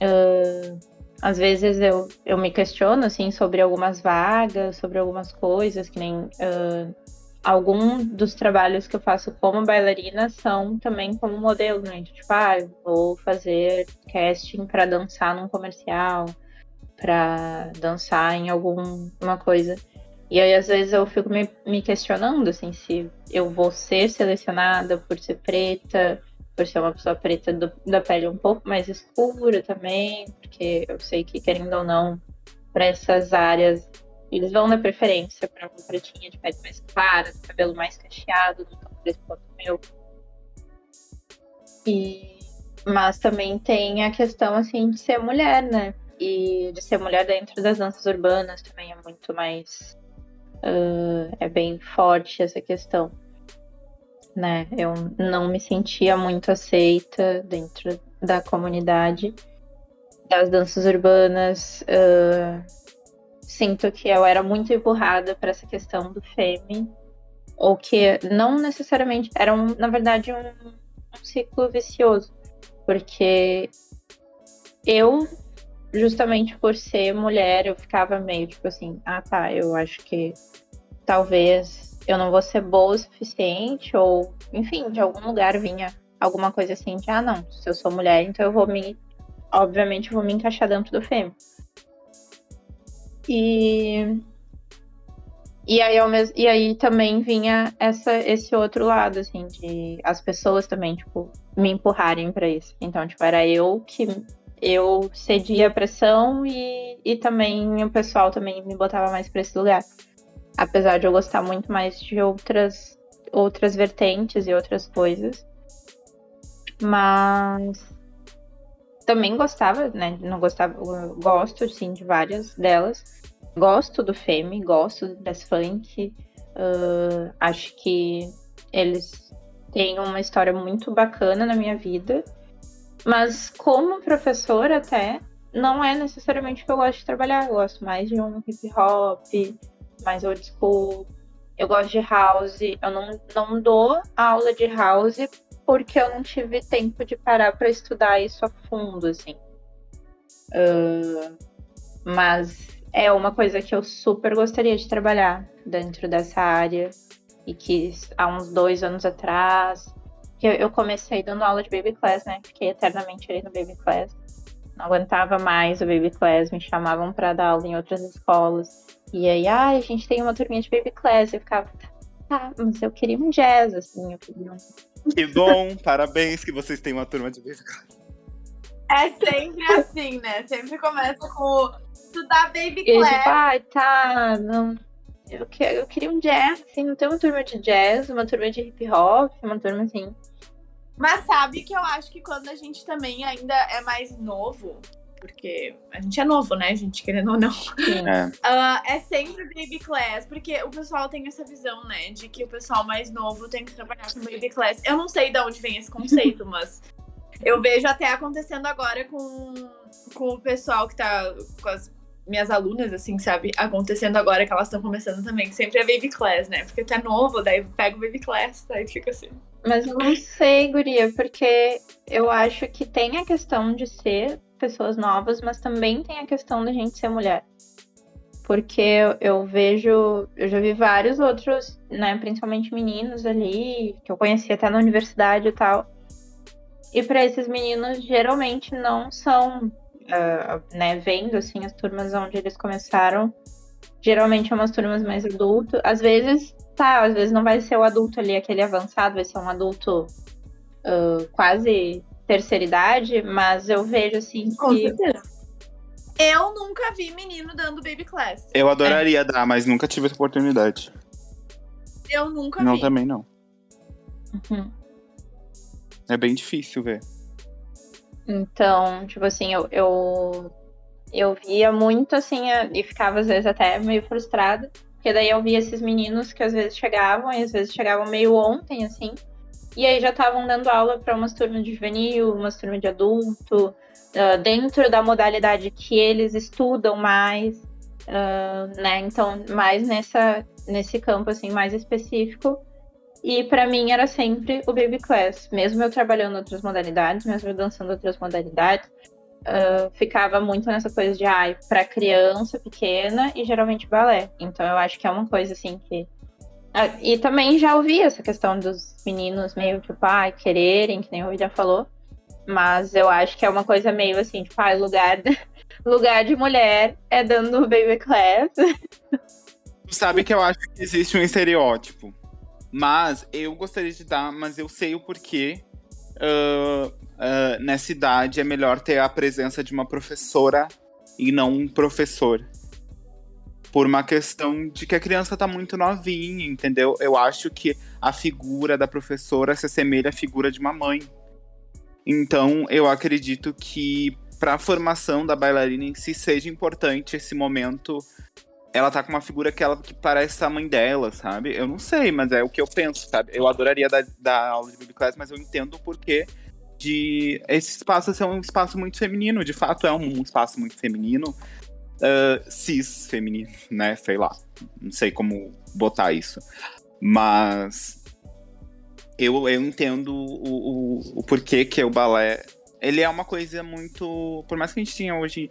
ah, às vezes eu, eu me questiono assim sobre algumas vagas, sobre algumas coisas, que nem ah, algum dos trabalhos que eu faço como bailarina são também como modelo, né? Tipo, ah, vou fazer casting para dançar num comercial, para dançar em alguma coisa. E aí, às vezes, eu fico me, me questionando, assim, se eu vou ser selecionada por ser preta, por ser uma pessoa preta do- da pele um pouco mais escura também, porque eu sei que, querendo ou não, para essas áreas eles vão dar preferência para uma pretinha de pele mais clara, cabelo mais cacheado, não tão crespo quanto o meu. E... Mas também tem a questão, assim, de ser mulher, né? E de ser mulher dentro das danças urbanas também é muito mais... ah, é bem forte essa questão. Né? Eu não me sentia muito aceita dentro da comunidade das danças urbanas. ah, sinto que eu era muito empurrada para essa questão do femi, ou que não necessariamente era, um, na verdade, um, um ciclo vicioso, porque eu, justamente por ser mulher, eu ficava meio tipo assim: ah, tá, eu acho que talvez eu não vou ser boa o suficiente, ou enfim, de algum lugar vinha alguma coisa assim de: ah, não, se eu sou mulher, então eu vou me. Obviamente, eu vou me encaixar dentro do femi. E e aí, ao mes- e aí também vinha essa, esse outro lado, assim, de as pessoas também, tipo, me empurrarem pra isso. Então, tipo, era eu que eu cedia a pressão e, e também o pessoal também me botava mais pra esse lugar. Apesar de eu gostar muito mais de outras, outras vertentes e outras coisas. Mas também gostava, né? Não gostava, gosto, sim, de várias delas. Gosto do Femi, gosto das funk. ah, acho que eles têm uma história muito bacana na minha vida. Mas como professora até, não é necessariamente o que eu gosto de trabalhar. Eu gosto mais de um hip hop, mais old school. Eu gosto de house. Eu não, não dou aula de house porque eu não tive tempo de parar para estudar isso a fundo, assim. Ah, mas é uma coisa que eu super gostaria de trabalhar dentro dessa área e que há uns dois anos atrás que eu- comecei dando aula de baby class, né? Fiquei eternamente ali no baby class. Não aguentava mais o baby class, me chamavam para dar aula em outras escolas. E aí, ah, a gente tem uma turminha de baby class. Eu ficava, tá, mas eu queria um jazz, assim, eu queria um Que bom, parabéns que vocês têm uma turma de baby class. É sempre assim, né? Sempre começa com estudar baby class. ai, tá, não. Eu, que- eu queria um jazz, assim, não tem uma turma de jazz, uma turma de hip hop, uma turma assim. Mas sabe que eu acho que quando a gente também ainda é mais novo, porque a gente é novo, né, gente, querendo ou não. É. Ah, é sempre baby class, porque o pessoal tem essa visão, né, de que o pessoal mais novo tem que trabalhar com baby class. Eu não sei de onde vem esse conceito, mas eu vejo até acontecendo agora com, com o pessoal que tá com as minhas alunas, assim, sabe? Acontecendo agora que elas estão começando também, sempre é baby class, né? Porque tu é novo, daí pega o baby class, daí fica assim. Mas não sei, Guria, porque eu acho que tem a questão de ser pessoas novas, mas também tem a questão da gente ser mulher. Porque eu, eu vejo, eu já vi vários outros, né, principalmente meninos ali, que eu conheci até na universidade e tal. E para esses meninos, geralmente não são, uh, né, vendo assim as turmas onde eles começaram, geralmente é umas turmas mais adulto. Às vezes, tá, às vezes não vai ser o adulto ali, aquele avançado, vai ser um adulto uh, quase terceira idade, mas eu vejo assim Com que. certeza. Eu nunca vi menino dando baby class. Eu adoraria dar, mas nunca tive essa oportunidade. Eu nunca Não, vi. também não. Uhum. É bem difícil ver. Então, tipo assim, eu, eu, eu via muito assim, a- e ficava às vezes até meio frustrada, porque daí eu via esses meninos que às vezes chegavam, e às vezes chegavam meio ontem, assim, e aí já estavam dando aula para umas turmas de juvenil, umas turmas de adulto, ah, dentro da modalidade que eles estudam mais, ah, né? Então, mais nessa, nesse campo, assim, mais específico. E para mim era sempre o baby class, mesmo eu trabalhando outras modalidades, mesmo eu dançando outras modalidades, ah, ficava muito nessa coisa de ai, para criança pequena e geralmente balé. Então eu acho que é uma coisa assim que Ah, e também já ouvi essa questão dos meninos meio tipo, ai, quererem, que nem o já falou. Mas eu acho que é uma coisa meio assim, tipo, ai, lugar, lugar de mulher é dando baby class. Sabe que eu acho que existe um estereótipo. Mas eu gostaria de dar, mas eu sei o porquê. ah, ah, nessa idade é melhor ter a presença de uma professora e não um professor. Por uma questão de que a criança tá muito novinha, entendeu? Eu acho que a figura da professora se assemelha à figura de uma mãe. Então, eu acredito que para a formação da bailarina em si seja importante esse momento ela tá com uma figura que ela que parece a mãe dela, sabe? Eu não sei, mas é o que eu penso, sabe? Eu adoraria dar, dar aula de class, mas eu entendo o porquê de esse espaço ser um espaço muito feminino. De fato, é um espaço muito feminino. ah, cis feminino, né? Sei lá. Não sei como botar isso. Mas eu, eu entendo o, o, o porquê que o balé. Ele é uma coisa muito. Por mais que a gente tenha hoje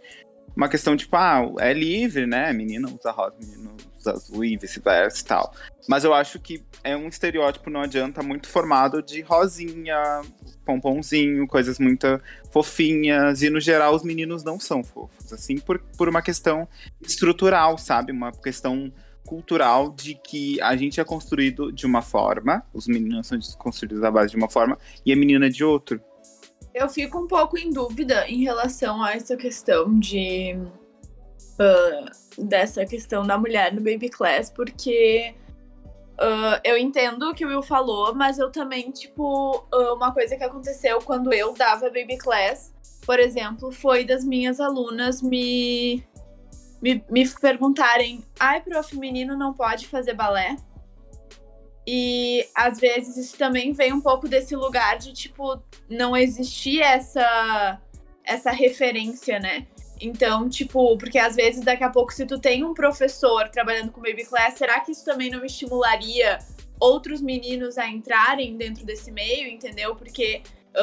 uma questão tipo, ah, é livre, né? Menina usa rosa, menino usa azul e vice-versa e tal. Mas eu acho que é um estereótipo, não adianta, muito formado de rosinha, pomponzinho, coisas muito fofinhas. E no geral os meninos não são fofos, assim, por, por uma questão estrutural, sabe? Uma questão cultural de que a gente é construído de uma forma, os meninos são construídos à base de uma forma e a menina de outro. Eu fico um pouco em dúvida em relação a essa questão de. ah, dessa questão da mulher no baby class, porque ah, eu entendo o que o Will falou, mas eu também, tipo, ah, uma coisa que aconteceu quando eu dava baby class, por exemplo, foi das minhas alunas me, me, me perguntarem: ai, prof, menino não pode fazer balé? E às vezes isso também vem um pouco desse lugar de, tipo, não existir essa, essa referência, né? Então, tipo, porque às vezes daqui a pouco, se tu tem um professor trabalhando com baby class, será que isso também não estimularia outros meninos a entrarem dentro desse meio, entendeu? Porque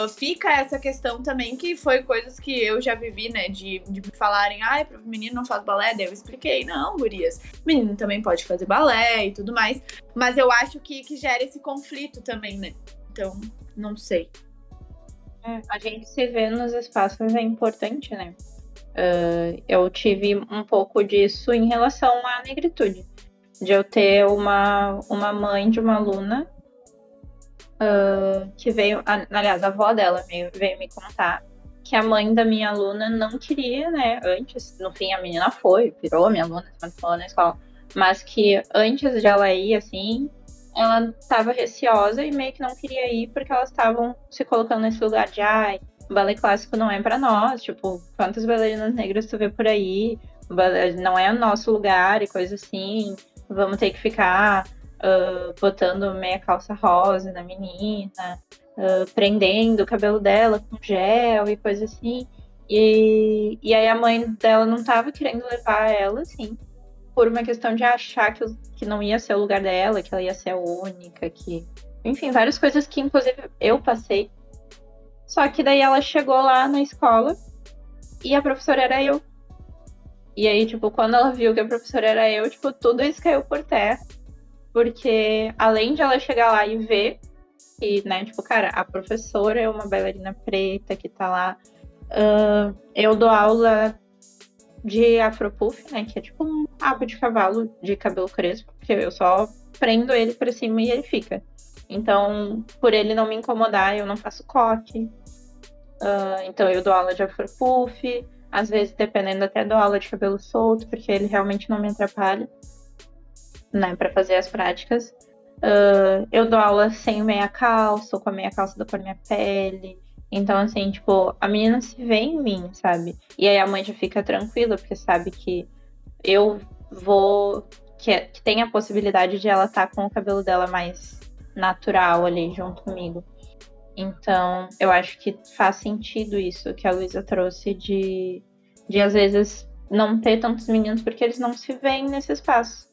fica essa questão também que foi coisas que eu já vivi, né? De, de falarem, ai, o menino não faz balé, daí eu expliquei, não, gurias, menino também pode fazer balé e tudo mais. Mas eu acho que, que gera esse conflito também, né? Então, não sei. É, a gente se vê nos espaços é importante, né? Ah, eu tive um pouco disso em relação à negritude. De eu ter uma, uma mãe de uma aluna ah, que veio, a- aliás, a avó dela veio, veio me contar que a mãe da minha aluna não queria, né? Antes, no fim, a menina foi, virou minha aluna, falou na escola. Mas que antes de ela ir, assim, ela tava receosa e meio que não queria ir porque elas estavam se colocando nesse lugar de ai, o balé clássico não é para nós, tipo, quantas bailarinas negras tu vê por aí? Não é o nosso lugar e coisa assim. Vamos ter que ficar uh, botando meia calça rosa na menina, uh, prendendo o cabelo dela com gel e coisa assim. E, e aí a mãe dela não tava querendo levar ela, assim, por uma questão de achar que, que não ia ser o lugar dela, que ela ia ser a única, que. Enfim, várias coisas que, inclusive, eu passei. Só que daí ela chegou lá na escola e a professora era eu. E aí, tipo, quando ela viu que a professora era eu, tipo, tudo isso caiu por terra. Porque além de ela chegar lá e ver que, né, tipo, cara, a professora é uma bailarina preta que tá lá. Uh, eu dou aula de afropuff, né, que é tipo um rabo de cavalo de cabelo crespo, porque eu só prendo ele para cima e ele fica. Então, por ele não me incomodar, eu não faço coque. Uh, então, eu dou aula de afropuff. Às vezes, dependendo, até dou aula de cabelo solto, porque ele realmente não me atrapalha né, para fazer as práticas. Uh, eu dou aula sem meia calça, ou com a meia calça da cor minha pele. Então, assim, tipo, a menina se vê em mim, sabe? E aí a mãe já fica tranquila, porque sabe que eu vou. Que, é, que tem a possibilidade de ela estar tá com o cabelo dela mais natural ali junto comigo. Então, eu acho que faz sentido isso que a Luísa trouxe de, de às vezes não ter tantos meninos porque eles não se veem nesse espaço.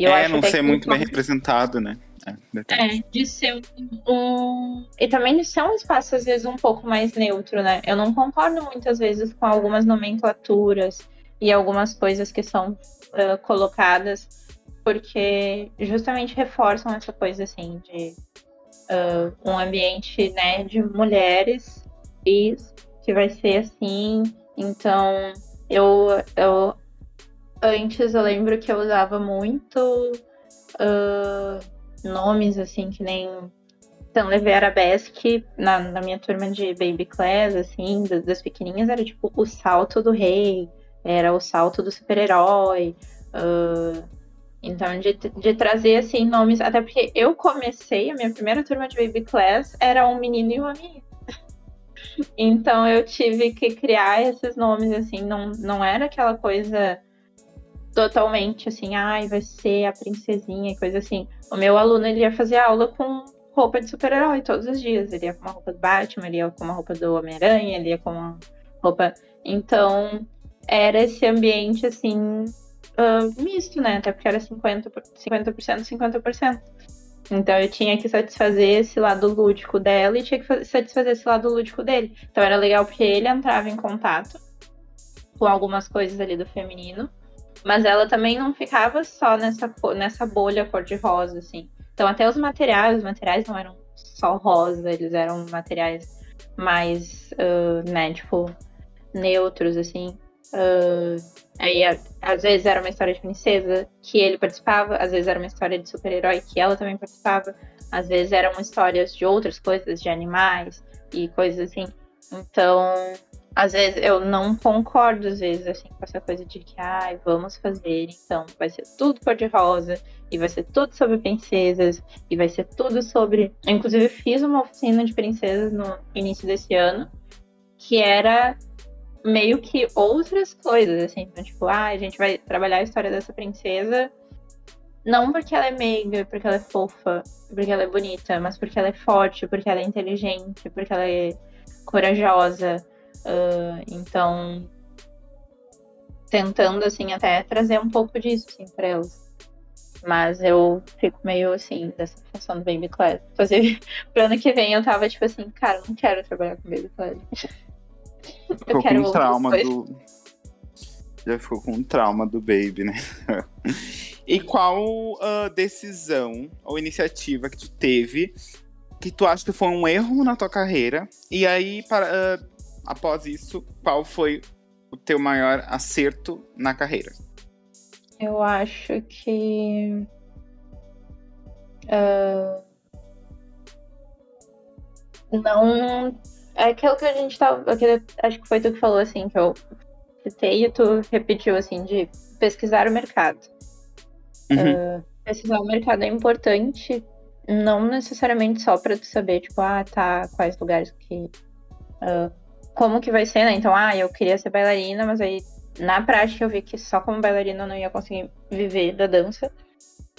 E eu é, acho não ser muito bem representado, né? É, é, de ser um. E também de ser um espaço, às vezes, um pouco mais neutro, né? Eu não concordo muitas vezes com algumas nomenclaturas e algumas coisas que são uh, colocadas, porque justamente reforçam essa coisa, assim, de uh, um ambiente, né, de mulheres e que vai ser assim. Então, eu, eu antes eu lembro que eu usava muito uh, nomes assim que nem então levei arabesque na, na minha turma de baby class, assim, das, das, pequenininhas, era tipo o salto do rei, era o salto do super-herói. Uh, então, de, de trazer, assim, nomes. Até porque eu comecei, a minha primeira turma de baby class era um menino e uma menina. então, eu tive que criar esses nomes, assim, não, não era aquela coisa totalmente assim, ai, vai ser a princesinha e coisa assim. O meu aluno ele ia fazer aula com roupa de super-herói todos os dias. Ele ia com uma roupa do Batman, ele ia com uma roupa do Homem-Aranha, ele ia com uma roupa. Então, era esse ambiente assim, uh, misto, né? Até porque era 50%, 50%, 50%. Então eu tinha que satisfazer esse lado lúdico dela e tinha que satisfazer esse lado lúdico dele. Então era legal porque ele entrava em contato com algumas coisas ali do feminino mas ela também não ficava só nessa, nessa bolha cor-de-rosa, assim. Então, até os materiais, os materiais não eram só rosa, eles eram materiais mais, uh, né, tipo, neutros, assim. Uh, aí, às vezes era uma história de princesa que ele participava, às vezes era uma história de super-herói que ela também participava, às vezes eram histórias de outras coisas, de animais e coisas assim. Então, às vezes eu não concordo, às vezes, assim, com essa coisa de que, ai, ah, vamos fazer, então, vai ser tudo cor-de-rosa, e vai ser tudo sobre princesas, e vai ser tudo sobre. Eu, inclusive, fiz uma oficina de princesas no início desse ano, que era meio que outras coisas, assim, então, tipo, ah, a gente vai trabalhar a história dessa princesa. Não porque ela é meiga, porque ela é fofa, porque ela é bonita, mas porque ela é forte, porque ela é inteligente, porque ela é corajosa, Uh, então, tentando, assim, até trazer um pouco disso, assim, pra elas. Mas eu fico meio, assim, dessa função do Baby Class. Inclusive, pro ano que vem eu tava, tipo assim, cara, não quero trabalhar com Baby Class. Ficou com um trauma do... Já ficou com um trauma do Baby, né? e qual uh, decisão ou iniciativa que tu teve que tu acha que foi um erro na tua carreira? E aí, para, uh, após isso, qual foi o teu maior acerto na carreira? Eu acho que. Uh, não. É aquilo que a gente tava. acho que foi tu que falou, assim, que eu citei e tu repetiu, assim, de pesquisar o mercado. Uhum. Uh, pesquisar o mercado é importante, não necessariamente só para tu saber, tipo, ah, tá, quais lugares que. Uh, como que vai ser, né? Então, ah, eu queria ser bailarina, mas aí na prática eu vi que só como bailarina eu não ia conseguir viver da dança.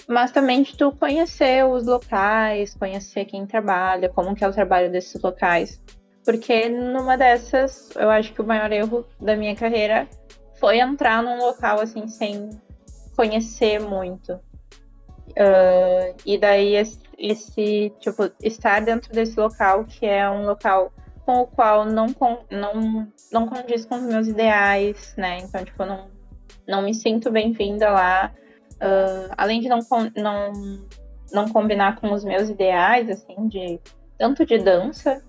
Mas também de tu conhecer os locais, conhecer quem trabalha, como que é o trabalho desses locais. Porque numa dessas, eu acho que o maior erro da minha carreira foi entrar num local assim sem conhecer muito. Uh, e daí esse, esse, tipo, estar dentro desse local, que é um local com o qual não, não, não condiz com os meus ideais, né? Então, tipo, não, não me sinto bem-vinda lá. Uh, além de não, não, não combinar com os meus ideais, assim, de tanto de dança,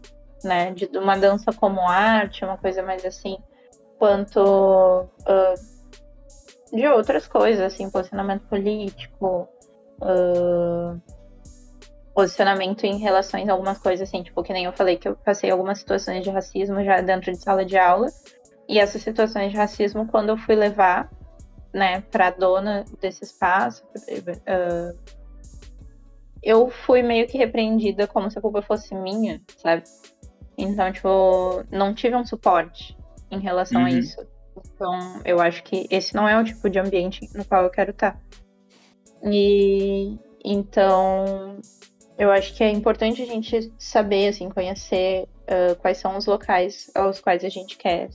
né? De uma dança como arte, uma coisa mais assim, quanto uh, de outras coisas, assim, posicionamento político, uh, posicionamento em relações a algumas coisas, assim, tipo, que nem eu falei que eu passei algumas situações de racismo já dentro de sala de aula. E essas situações de racismo, quando eu fui levar, né, pra dona desse espaço, uh, eu fui meio que repreendida como se a culpa fosse minha, sabe? Então, tipo, não tive um suporte em relação uhum. a isso. Então, eu acho que esse não é o tipo de ambiente no qual eu quero estar. E então, eu acho que é importante a gente saber, assim, conhecer uh, quais são os locais aos quais a gente quer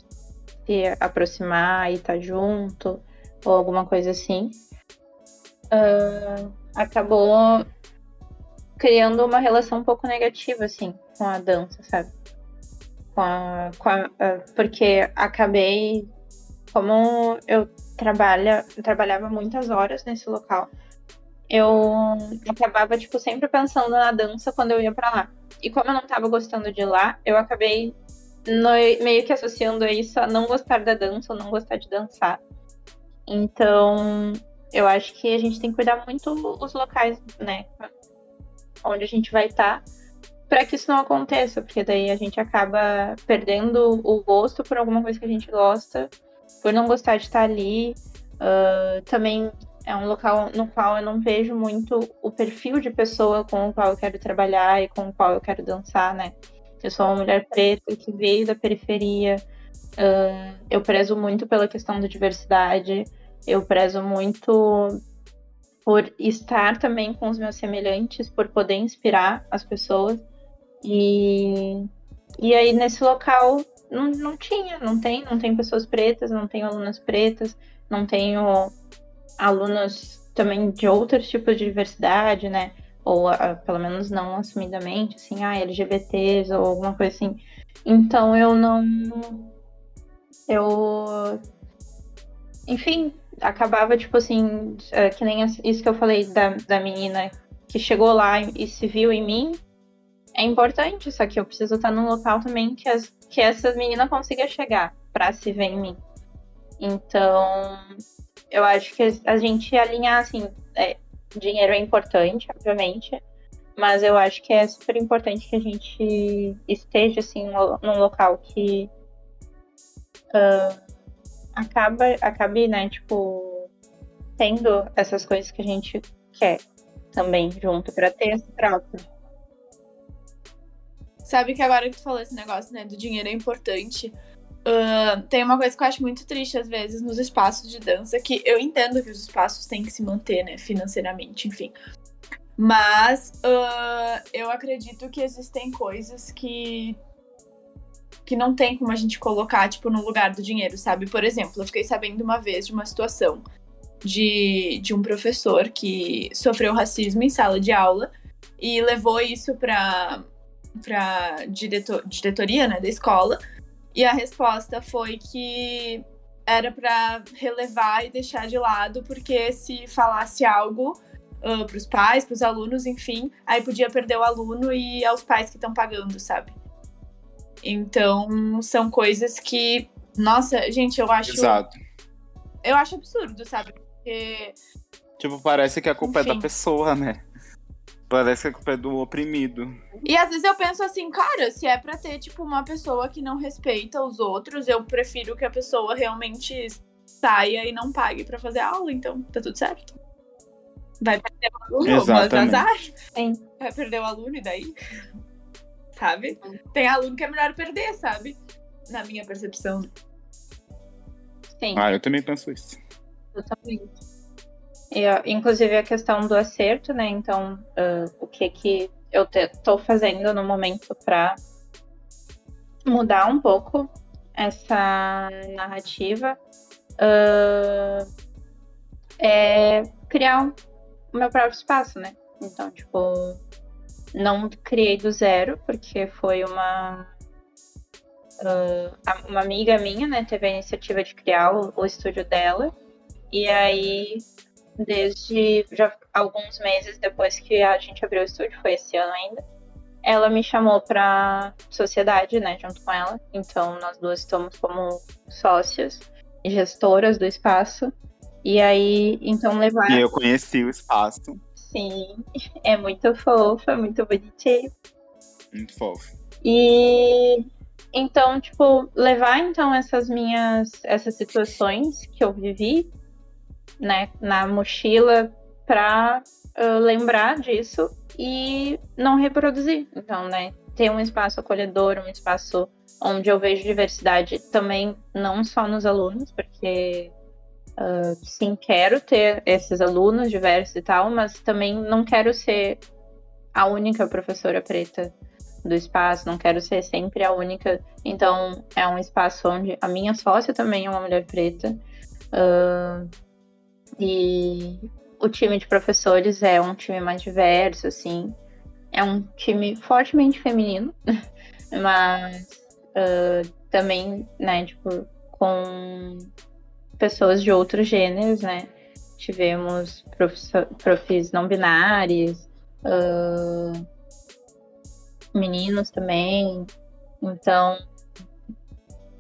se aproximar e estar tá junto, ou alguma coisa assim. Uh, acabou criando uma relação um pouco negativa, assim, com a dança, sabe? Com a, com a, uh, porque acabei, como eu trabalha, trabalhava muitas horas nesse local, eu acabava, tipo, sempre pensando na dança quando eu ia para lá. E como eu não tava gostando de lá, eu acabei no, meio que associando isso a não gostar da dança ou não gostar de dançar. Então, eu acho que a gente tem que cuidar muito os locais, né? Onde a gente vai estar, tá, para que isso não aconteça, porque daí a gente acaba perdendo o gosto por alguma coisa que a gente gosta, por não gostar de estar ali. Uh, também é um local no qual eu não vejo muito o perfil de pessoa com o qual eu quero trabalhar e com o qual eu quero dançar, né? Eu sou uma mulher preta que veio da periferia. Uh, eu prezo muito pela questão da diversidade. Eu prezo muito por estar também com os meus semelhantes, por poder inspirar as pessoas. E, e aí nesse local não, não tinha, não tem, não tem pessoas pretas, não tem alunas pretas, não tenho alunos também de outros tipos de diversidade, né? Ou uh, pelo menos não assumidamente, assim, ah, LGBTs ou alguma coisa assim. Então eu não. Eu. Enfim, acabava, tipo assim, uh, que nem isso que eu falei da, da menina que chegou lá e, e se viu em mim. É importante, só que eu preciso estar num local também que, as, que essa menina consiga chegar para se ver em mim. Então, eu acho que a gente alinhar, assim, é, dinheiro é importante, obviamente, mas eu acho que é super importante que a gente esteja, assim, num local que uh, acaba, acabe, né, tipo, tendo essas coisas que a gente quer também junto, para ter esse próprio. Sabe que agora que tu falou esse negócio, né, do dinheiro é importante, Uh, tem uma coisa que eu acho muito triste, às vezes, nos espaços de dança, que eu entendo que os espaços têm que se manter, né, financeiramente, enfim. Mas uh, eu acredito que existem coisas que. que não tem como a gente colocar, tipo, no lugar do dinheiro, sabe? Por exemplo, eu fiquei sabendo uma vez de uma situação de, de um professor que sofreu racismo em sala de aula e levou isso para para diretor, diretoria né, da escola e a resposta foi que era para relevar e deixar de lado, porque se falasse algo uh, para os pais, para os alunos, enfim, aí podia perder o aluno e aos pais que estão pagando, sabe? Então, são coisas que, nossa, gente, eu acho. Exato. Eu acho absurdo, sabe? Porque. Tipo, parece que a culpa enfim. é da pessoa, né? Parece que a culpa é do oprimido. E às vezes eu penso assim, cara, se é pra ter, tipo, uma pessoa que não respeita os outros, eu prefiro que a pessoa realmente saia e não pague para fazer aula, então tá tudo certo. vai perder o aluno, Exatamente. mas azar. Sim. Vai perder o aluno e daí? Sabe? Tem aluno que é melhor perder, sabe? Na minha percepção. Sim. Ah, eu também penso isso. Totalmente. E, ó, inclusive a questão do acerto, né? Então, ah, o que que eu estou fazendo no momento para mudar um pouco essa narrativa ah, é criar um- o meu próprio espaço, né? Então, tipo, não criei do zero, porque foi uma ah, uma amiga minha, né, teve a iniciativa de criar o, o estúdio dela. E aí, desde já alguns meses depois que a gente abriu o estúdio, foi esse ano ainda, ela me chamou pra sociedade, né, junto com ela. Então, nós duas estamos como sócias e gestoras do espaço. E aí, então, levar. E eu conheci o espaço. Sim, é muito fofa, muito bonitinho. Muito fofo. E então, tipo, levar então essas minhas essas situações que eu vivi, né, na mochila pra ah, lembrar disso e não reproduzir. Então, né, ter um espaço acolhedor, um espaço onde eu vejo diversidade também não só nos alunos, porque ah, sim, quero ter esses alunos diversos e tal, mas também não quero ser a única professora preta do espaço, não quero ser sempre a única. Então, é um espaço onde a minha sócia também é uma mulher preta. ah, e o time de professores é um time mais diverso, assim. É um time fortemente feminino, mas ah, também, né, tipo, com pessoas de outros gêneros, né? Tivemos profis não binários, ah, meninos também. Então,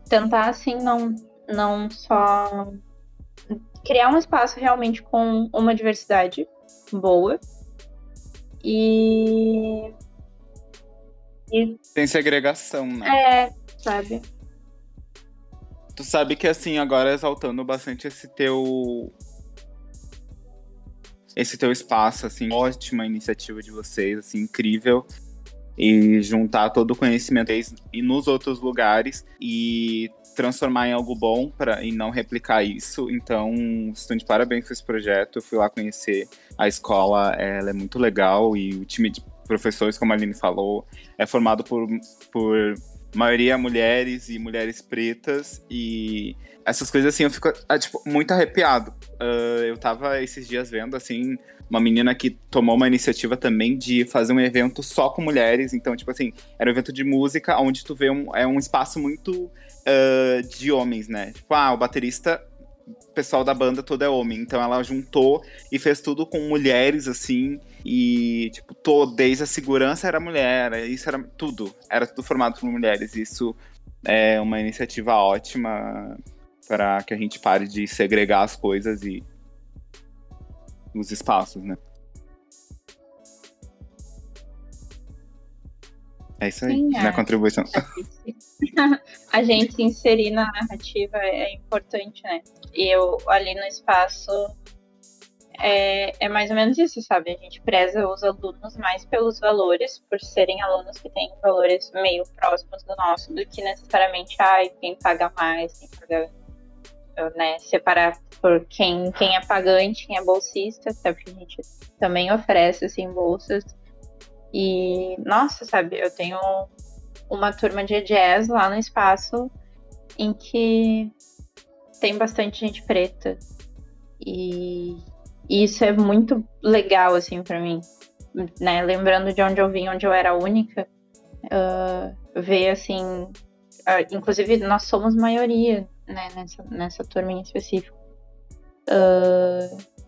tentar assim não não só criar um espaço realmente com uma diversidade boa e Tem segregação, né? é, sabe? Tu sabe que assim, agora exaltando bastante esse teu. Esse teu espaço, assim, ótima iniciativa de vocês, assim, incrível. E juntar todo o conhecimento e nos outros lugares e transformar em algo bom para e não replicar isso. Então, estou de parabéns por esse projeto. Eu fui lá conhecer a escola, ela é muito legal e o time de professores, como a Aline falou, é formado por, por maioria mulheres e mulheres pretas e essas coisas assim eu fico ah, tipo, muito arrepiado. Ah, eu tava esses dias vendo assim uma menina que tomou uma iniciativa também de fazer um evento só com mulheres, então tipo assim era um evento de música onde tu vê um, é um espaço muito ah, de homens, né? Tipo, ah, o baterista o pessoal da banda todo é homem, então ela juntou e fez tudo com mulheres assim e, tipo, todo, desde a segurança era mulher, isso era tudo. Era tudo formado por mulheres. Isso é uma iniciativa ótima para que a gente pare de segregar as coisas e os espaços, né? É isso aí, Sim, minha é. contribuição. a gente se inserir na narrativa é importante, né? E eu ali no espaço é, é mais ou menos isso, sabe? A gente preza os alunos mais pelos valores, por serem alunos que têm valores meio próximos do nosso, do que necessariamente, ai, quem paga mais, quem paga, né? Separar por quem, quem é pagante, quem é bolsista, até porque a gente também oferece, assim, bolsas. E, nossa, sabe, eu tenho uma turma de jazz lá no espaço em que tem bastante gente preta. E, e isso é muito legal, assim, para mim. Né? Lembrando de onde eu vim, onde eu era única, uh, ver, assim. Uh, inclusive, nós somos maioria né, nessa, nessa turma em específico. Uh,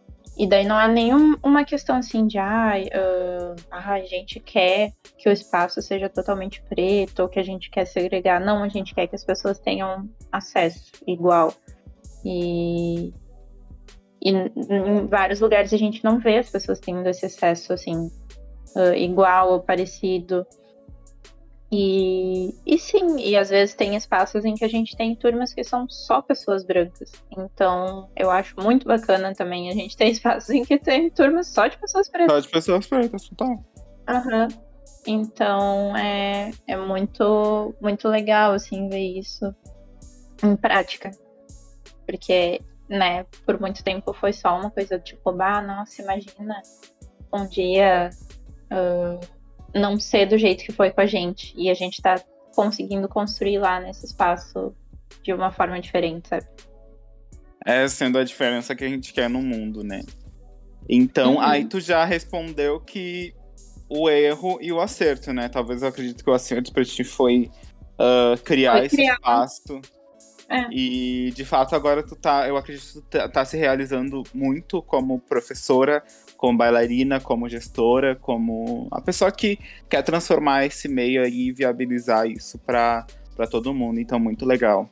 e daí não é nenhuma questão assim de ai, uh, ah, a gente quer que o espaço seja totalmente preto ou que a gente quer segregar. Não, a gente quer que as pessoas tenham acesso igual. E, e em vários lugares a gente não vê as pessoas tendo esse acesso assim, uh, igual ou parecido. E, e sim, e às vezes tem espaços em que a gente tem turmas que são só pessoas brancas. Então, eu acho muito bacana também a gente ter espaços em que tem turmas só de pessoas pretas. Só de pessoas pretas, total. Aham. Então, é, é muito, muito legal, assim, ver isso em prática. Porque, né, por muito tempo foi só uma coisa tipo, ah, nossa, imagina um dia. Uh, não ser do jeito que foi com a gente. E a gente tá conseguindo construir lá nesse espaço de uma forma diferente, sabe? É sendo a diferença que a gente quer no mundo, né? Então, Uhum. aí tu já respondeu que o erro e o acerto, né? Talvez eu acredito que o acerto pra ti foi ah, criar Foi esse criar. espaço. É. E de fato agora tu tá, eu acredito que tu tá, tá se realizando muito como professora, como bailarina, como gestora, como a pessoa que quer transformar esse meio aí e viabilizar isso pra pra todo mundo. Então, muito legal.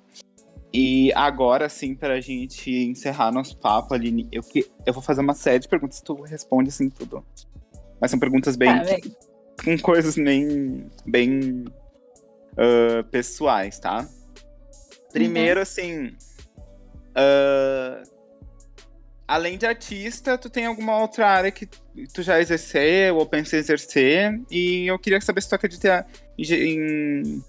E agora, assim, pra gente encerrar nosso papo, Aline, eu, que- eu vou fazer uma série de perguntas, tu responde assim tudo. Mas são perguntas bem. Tá, com coisas bem. bem. ah, pessoais, tá? Primeiro, assim. ah, além de artista, tu tem alguma outra área que tu já exerceu ou pensa em exercer? E eu queria saber se tu acredita em, em-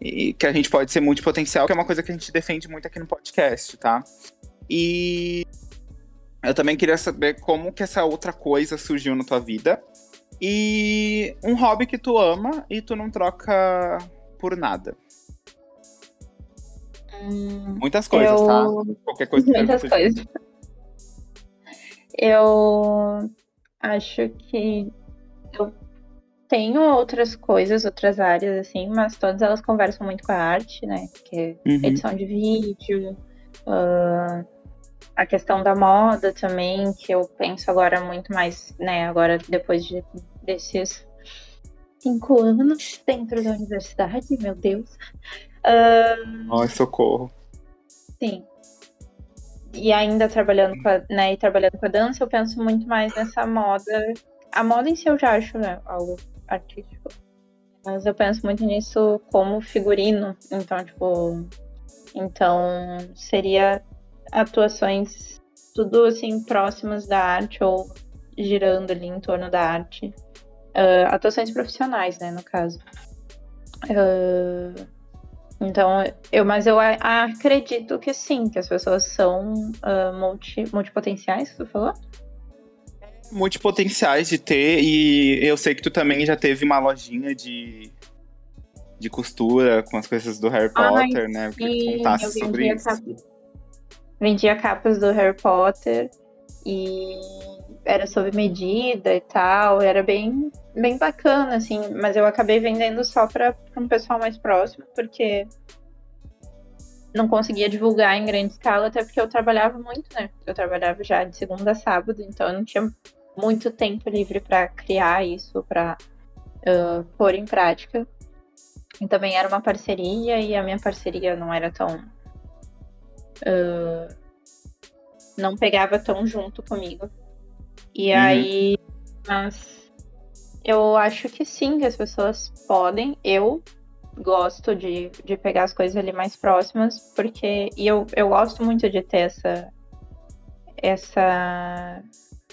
e que a gente pode ser multipotencial, que é uma coisa que a gente defende muito aqui no podcast, tá? E eu também queria saber como que essa outra coisa surgiu na tua vida. E um hobby que tu ama e tu não troca por nada. Hum, Muitas coisas, eu... tá? Qualquer coisa que Muitas coisas. Eu acho que eu tenho outras coisas, outras áreas, assim, mas todas elas conversam muito com a arte, né? Que é Uhum. edição de vídeo, ah, a questão da moda também, que eu penso agora muito mais, né? Agora, depois de, desses cinco anos dentro da universidade, meu Deus. Ah, Ai, socorro. Sim. E ainda trabalhando com a, né, e trabalhando com a dança, eu penso muito mais nessa moda. A moda em si eu já acho, né, algo artístico. Mas eu penso muito nisso como figurino. Então, tipo. Então, seria atuações tudo assim próximas da arte ou girando ali em torno da arte. Ah, atuações profissionais, né, no caso. Ah, então, eu, mas eu acredito que sim, que as pessoas são ah, multi, multipotenciais, que tu falou? Multipotenciais de ter, e eu sei que tu também já teve uma lojinha de, de costura com as coisas do Harry Ai, Potter, né? Eu queria que tu Sim, contasse eu sobre vendia, isso. capas, vendia capas do Harry Potter e era sob medida e tal, era bem, bem bacana, assim, mas eu acabei vendendo só para um pessoal mais próximo, porque não conseguia divulgar em grande escala, até porque eu trabalhava muito, né? Eu trabalhava já de segunda a sábado, então eu não tinha muito tempo livre para criar isso, para pôr em prática. E também era uma parceria e a minha parceria não era tão. ah, não pegava tão junto comigo. E Uhum. aí. Mas eu acho que sim, que as pessoas podem. Eu gosto de, de pegar as coisas ali mais próximas, porque. E eu, eu gosto muito de ter essa. Essa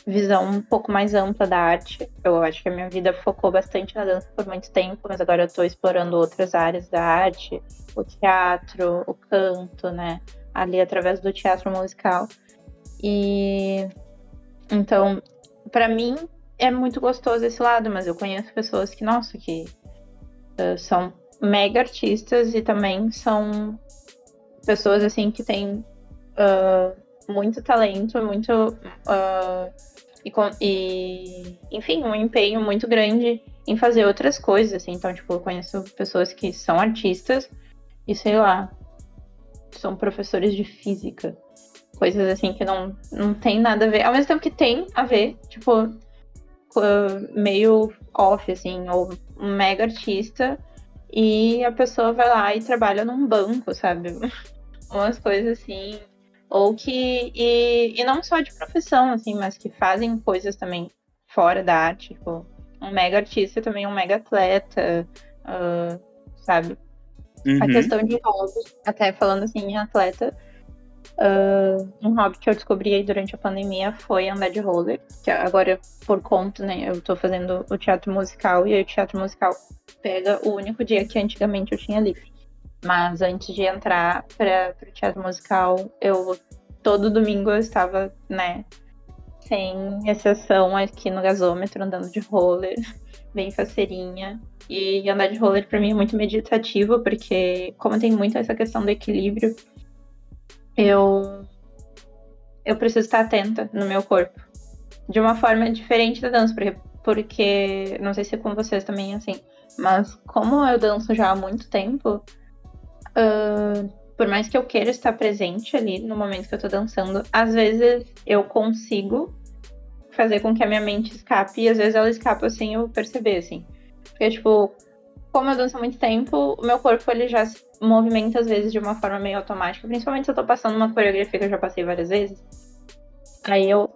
visão um pouco mais ampla da arte. Eu acho que a minha vida focou bastante na dança por muito tempo, mas agora eu tô explorando outras áreas da arte, o teatro, o canto, né? Ali através do teatro musical. E então, pra mim é muito gostoso esse lado, mas eu conheço pessoas que, nossa, que eh, são mega artistas e também são pessoas assim que têm ah, muito talento, muito ah, e, e, enfim, um empenho muito grande em fazer outras coisas, assim. Então, tipo, eu conheço pessoas que são artistas e, sei lá, são professores de física. Coisas assim que não, não tem nada a ver. Ao mesmo tempo que tem a ver, tipo, meio off, assim, ou um mega artista e a pessoa vai lá e trabalha num banco, sabe? Umas coisas assim. Ou que. E, e não só de profissão, assim, mas que fazem coisas também fora da arte. Tipo, um mega artista também, um mega atleta. uh, sabe? Uhum. A questão de hobby, até falando assim em atleta, uh, um hobby que eu descobri aí durante a pandemia foi andar de roller, que agora por conta, né, eu tô fazendo o teatro musical e aí o teatro musical pega o único dia que antigamente eu tinha livre. Mas antes de entrar para o teatro musical, eu todo domingo eu estava, né, sem exceção aqui no gasômetro andando de roller, bem faceirinha. E andar de roller para mim é muito meditativo, porque como tem muito essa questão do equilíbrio, eu eu preciso estar atenta no meu corpo. De uma forma diferente da dança, porque, porque não sei se é com vocês também assim, mas como eu danço já há muito tempo, uh, por mais que eu queira estar presente ali no momento que eu tô dançando, às vezes eu consigo fazer com que a minha mente escape, e às vezes ela escapa sem eu perceber, assim. Porque, tipo, como eu danço há muito tempo, o meu corpo ele já se movimenta às vezes de uma forma meio automática, principalmente se eu tô passando uma coreografia que eu já passei várias vezes. Aí eu.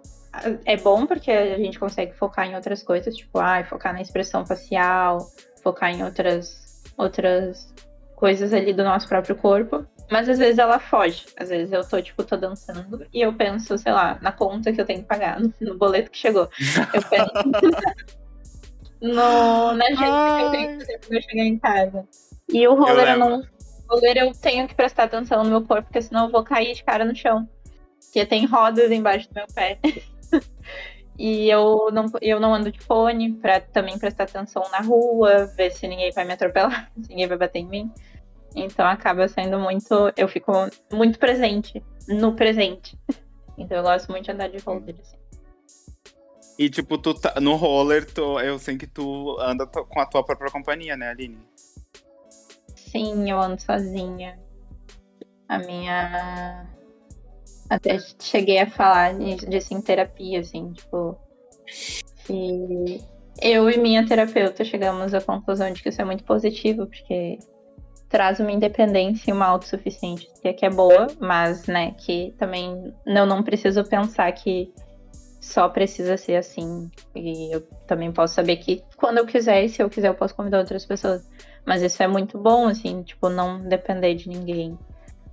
É bom porque a gente consegue focar em outras coisas, tipo, ah, focar na expressão facial, focar em outras, outras coisas ali do nosso próprio corpo. Mas às vezes ela foge. Às vezes eu tô, tipo, tô dançando e eu penso, sei lá, na conta que eu tenho que pagar, no, no boleto que chegou. Eu penso no, na gente que eu tenho que fazer quando eu chegar em casa. E o roller eu, eu não. Roller eu tenho que prestar atenção no meu corpo, porque senão eu vou cair de cara no chão. Porque tem rodas embaixo do meu pé. e eu não, eu não ando de fone pra também prestar atenção na rua, ver se ninguém vai me atropelar, se ninguém vai bater em mim. Então acaba sendo muito. Eu fico muito presente no presente. Então eu gosto muito de andar de roller, assim. E, tipo, tu tá, no roller, tu, eu sei que tu anda com a tua própria companhia, né, Aline? Sim, eu ando sozinha. A minha. Até cheguei a falar disso em terapia, assim, tipo. Eu e minha terapeuta chegamos à conclusão de que isso é muito positivo, porque traz uma independência e uma autossuficiência que é boa, mas, né, que também eu não preciso pensar que só precisa ser assim. E eu também posso saber que quando eu quiser, e se eu quiser, eu posso convidar outras pessoas. Mas isso é muito bom, assim, tipo, não depender de ninguém.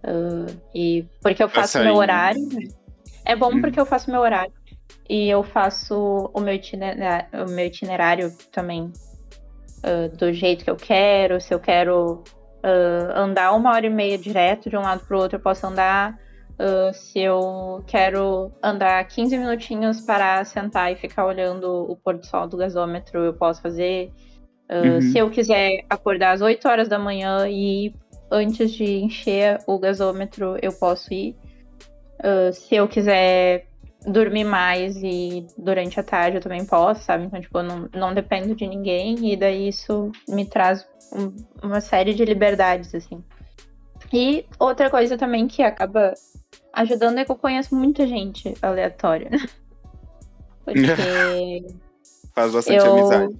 Uh, e porque eu faço meu horário. É bom hum. porque eu faço meu horário. E eu faço o meu itinerário, o meu itinerário também uh, do jeito que eu quero. Se eu quero uh, andar uma hora e meia direto de um lado para o outro, eu posso andar Uh, se eu quero andar 15 minutinhos para sentar e ficar olhando o pôr do sol do gasômetro, eu posso fazer. Uh, uhum. Se eu quiser acordar às 8 horas da manhã e antes de encher o gasômetro, eu posso ir. Uh, se eu quiser dormir mais e durante a tarde eu também posso, sabe? Então, tipo, eu não, não dependo de ninguém e daí isso me traz um, uma série de liberdades, assim. E outra coisa também que acaba ajudando é que eu conheço muita gente aleatória. Porque. Faz bastante eu... amizade.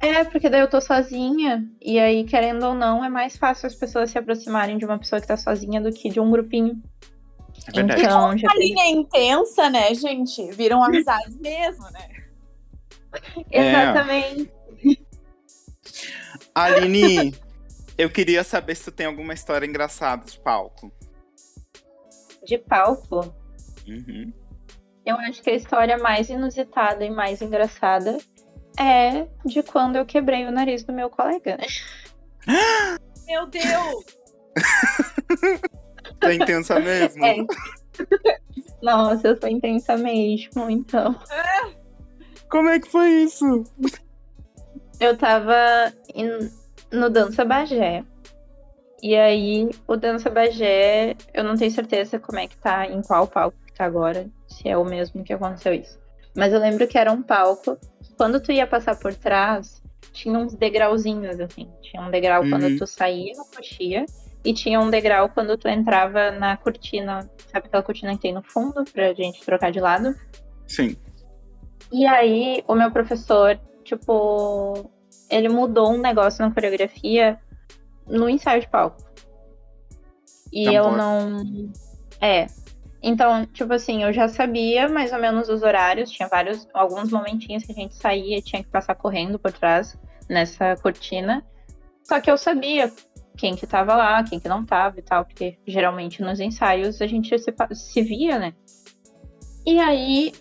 É, porque daí eu tô sozinha. E aí, querendo ou não, é mais fácil as pessoas se aproximarem de uma pessoa que tá sozinha do que de um grupinho. É verdade. Então, já a linha é intensa, né, gente? Viram amizades mesmo, né? Exatamente. Aline, eu queria saber se tu tem alguma história engraçada de palco de palco, uhum. eu acho que a história mais inusitada e mais engraçada é de quando eu quebrei o nariz do meu colega. Meu Deus! é intensa mesmo? É. Nossa, eu sou intensa mesmo, então. Como é que foi isso? Eu tava in... no Dança Bagé. E aí, o Dança Bagé, eu não tenho certeza como é que tá, em qual palco que tá agora, se é o mesmo que aconteceu isso. Mas eu lembro que era um palco, quando tu ia passar por trás, tinha uns degrauzinhos, assim. Tinha um degrau uhum. quando tu saía na coxia, e tinha um degrau quando tu entrava na cortina, sabe aquela cortina que tem no fundo, pra gente trocar de lado? Sim. E aí, o meu professor, tipo, ele mudou um negócio na coreografia no ensaio de palco. E então, eu não. É. Então, tipo assim, eu já sabia mais ou menos os horários, tinha vários, alguns momentinhos que a gente saía e tinha que passar correndo por trás nessa cortina. Só que eu sabia quem que tava lá, quem que não tava e tal, porque geralmente nos ensaios a gente se, se via, né? E aí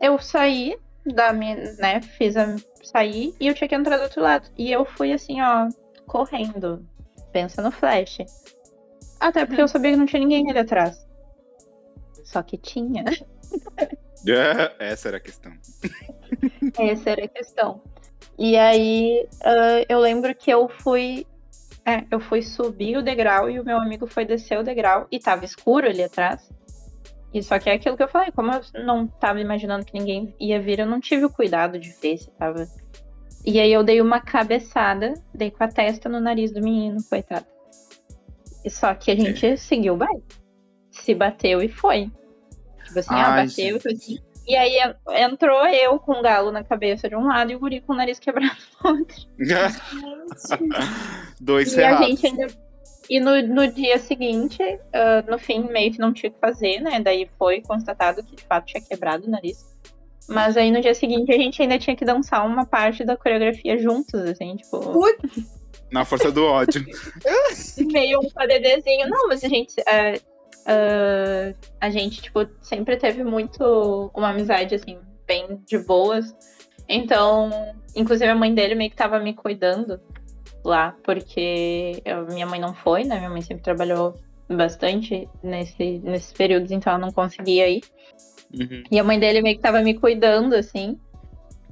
eu saí da minha, né, fiz a sair e eu tinha que entrar do outro lado. E eu fui assim, ó, correndo. Pensa no flash. Até porque eu sabia que não tinha ninguém ali atrás. Só que tinha. Essa era a questão. Essa era a questão. E aí uh, eu lembro que eu fui. É, eu fui subir o degrau e o meu amigo foi descer o degrau e tava escuro ali atrás. E só que é aquilo que eu falei, como eu não tava imaginando que ninguém ia vir, eu não tive o cuidado de ver se tava. E aí eu dei uma cabeçada, dei com a testa no nariz do menino, coitado. E só que a gente é. seguiu o baile. Se bateu e foi. Tipo assim, Ai, ah, bateu e foi assim. E aí entrou eu com o galo na cabeça de um lado e o guri com o nariz quebrado no outro. Dois e a gente ainda e no, no dia seguinte, uh, no fim, meio que não tinha o que fazer, né? Daí foi constatado que de fato tinha quebrado o nariz. Mas aí no dia seguinte a gente ainda tinha que dançar uma parte da coreografia juntos, assim, tipo. Na força do ódio. meio um PDDzinho. Não, mas a gente. Uh, uh, a gente, tipo, sempre teve muito uma amizade, assim, bem de boas. Então, inclusive a mãe dele meio que tava me cuidando lá, porque eu, minha mãe não foi, né? Minha mãe sempre trabalhou bastante nesse, nesses períodos, então ela não conseguia ir. Uhum. E a mãe dele meio que tava me cuidando, assim.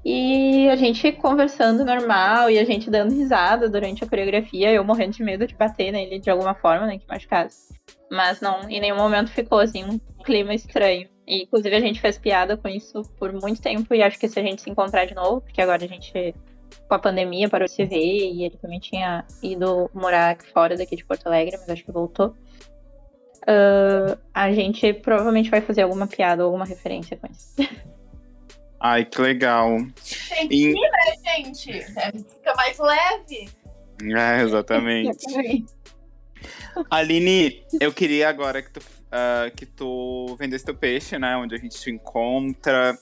E a gente conversando normal e a gente dando risada durante a coreografia, eu morrendo de medo de bater nele de alguma forma, né, que machucasse. Mas não, em nenhum momento ficou assim um clima estranho. E inclusive a gente fez piada com isso por muito tempo e acho que se a gente se encontrar de novo, porque agora a gente com a pandemia parou de se ver e ele também tinha ido morar fora daqui de Porto Alegre, mas acho que voltou. Uh, a gente provavelmente vai fazer alguma piada ou alguma referência com isso. Ai, que legal. Tem que ir, né, gente? É, fica mais leve. É, exatamente. Aline, eu queria agora que tu, uh, que tu vendesse teu peixe, né? Onde a gente te encontra.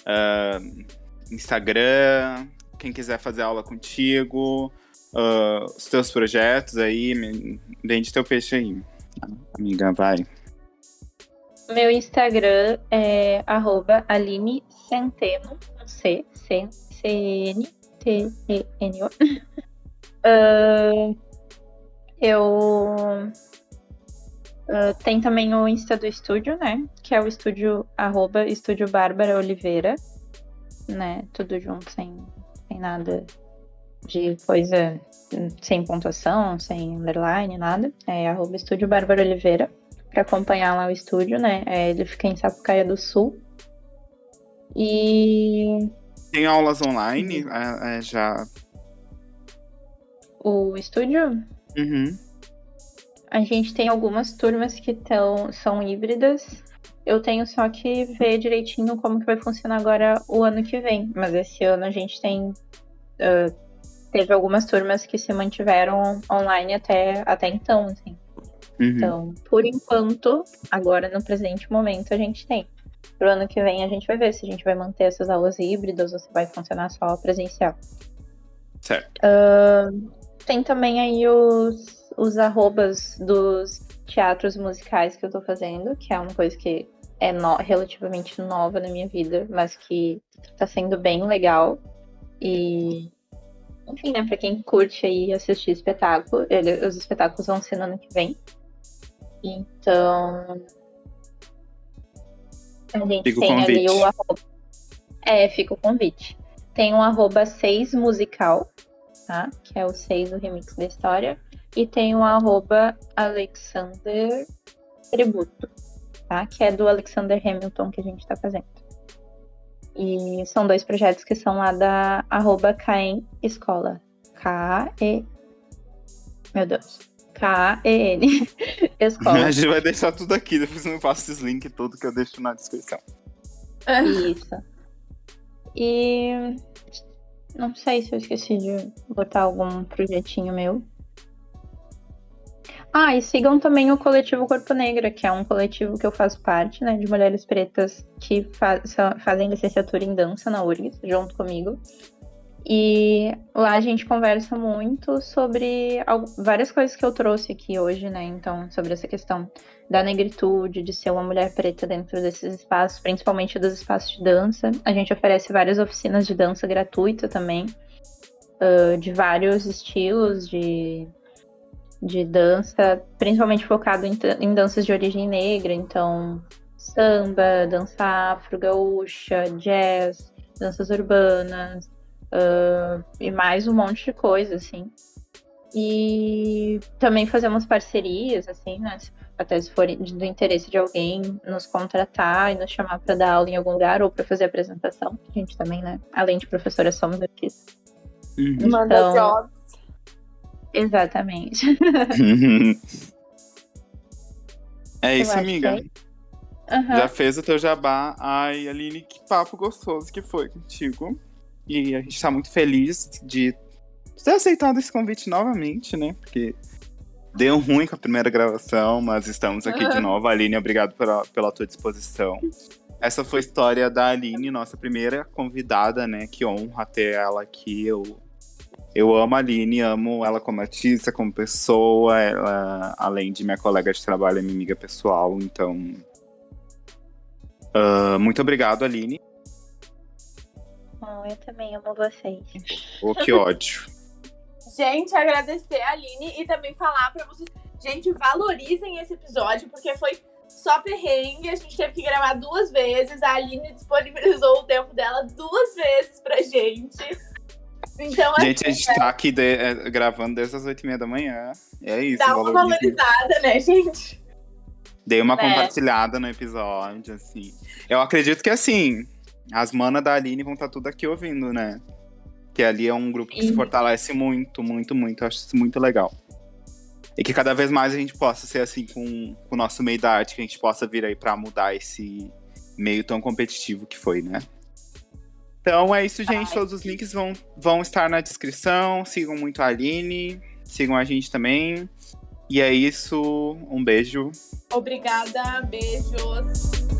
Uh, Instagram, quem quiser fazer aula contigo, uh, os teus projetos aí, vende teu peixe aí. Amiga, vai. Meu Instagram é arroba Aline Centeno, C, C, C, N, T, E, N, O. uh, eu uh, tem também o Insta do estúdio, né? Que é o estúdio arroba estúdio Bárbara Oliveira, né? Tudo junto, sem sem nada de coisa sem pontuação, sem underline, nada. É arroba estúdio Bárbara Oliveira. Pra acompanhar lá o estúdio, né? É, ele fica em Sapucaia do Sul. E. Tem aulas online? É, é, já. O estúdio? Uhum. A gente tem algumas turmas que tão, são híbridas eu tenho só que ver direitinho como que vai funcionar agora o ano que vem. Mas esse ano a gente tem. Uh, teve algumas turmas que se mantiveram online até, até então, assim. Uhum. Então, por enquanto, agora no presente momento, a gente tem. Pro ano que vem a gente vai ver se a gente vai manter essas aulas híbridas ou se vai funcionar só presencial. Certo. Uh, tem também aí os, os arrobas dos teatros musicais que eu tô fazendo, que é uma coisa que é no, relativamente nova na minha vida, mas que tá sendo bem legal. E, enfim, né, pra quem curte aí assistir espetáculo, ele, os espetáculos vão ser no ano que vem. Então. A gente fica tem ali o arroba. É, fica o convite. Tem um arroba 6 musical, tá? Que é o 6 do remix da história e tem o arroba Alexander Tributo, tá? Que é do Alexander Hamilton que a gente está fazendo. E são dois projetos que são lá da arroba Caen Escola. K-E. Meu Deus. K-E-N. Escola. A gente vai deixar tudo aqui, depois eu faço esses links todos que eu deixo na descrição. Isso. E não sei se eu esqueci de botar algum projetinho meu. Ah, e sigam também o coletivo Corpo Negra, que é um coletivo que eu faço parte, né, de mulheres pretas que faz, fazem licenciatura em dança na URGS, junto comigo. E lá a gente conversa muito sobre várias coisas que eu trouxe aqui hoje, né? Então, sobre essa questão da negritude, de ser uma mulher preta dentro desses espaços, principalmente dos espaços de dança. A gente oferece várias oficinas de dança gratuita também, uh, de vários estilos de, de dança, principalmente focado em, em danças de origem negra, então samba, dança afro, gaúcha, jazz, danças urbanas, uh, e mais um monte de coisa, assim. E também fazemos parcerias, assim, né? Até se for do interesse de alguém nos contratar e nos chamar para dar aula em algum lugar ou para fazer apresentação. A gente também, né? Além de professora, somos artistas. Uhum. Então, Manda jobs. Exatamente. é isso, amiga. Uhum. Já fez o teu jabá. Ai, Aline, que papo gostoso que foi contigo. E a gente está muito feliz de ter aceitado esse convite novamente, né? Porque deu ruim com a primeira gravação, mas estamos aqui de novo. Aline, obrigado pela, pela tua disposição. Essa foi a história da Aline, nossa primeira convidada, né? Que honra ter ela aqui. Eu, eu amo a Aline, amo ela como artista, como pessoa. Ela, além de minha colega de trabalho, é minha amiga pessoal. Então, uh, muito obrigado, Aline. Oh, eu também amo vocês. Oh, que ódio. gente, agradecer a Aline e também falar para vocês, gente, valorizem esse episódio, porque foi só perrengue, a gente teve que gravar duas vezes, a Aline disponibilizou o tempo dela duas vezes pra gente. Então, gente, assim, a gente tá aqui de, é, gravando desde as oito e meia da manhã. É isso. Dá uma valorizada, né, gente? Dei uma é. compartilhada no episódio, assim. Eu acredito que, assim, as manas da Aline vão estar tá tudo aqui ouvindo, né? Que ali é um grupo que se fortalece muito, muito, muito. Eu acho isso muito legal. E que cada vez mais a gente possa ser assim com, com o nosso meio da arte, que a gente possa vir aí para mudar esse meio tão competitivo que foi, né? Então é isso, gente. Todos os links vão, vão estar na descrição. Sigam muito a Aline. Sigam a gente também. E é isso. Um beijo. Obrigada. Beijos.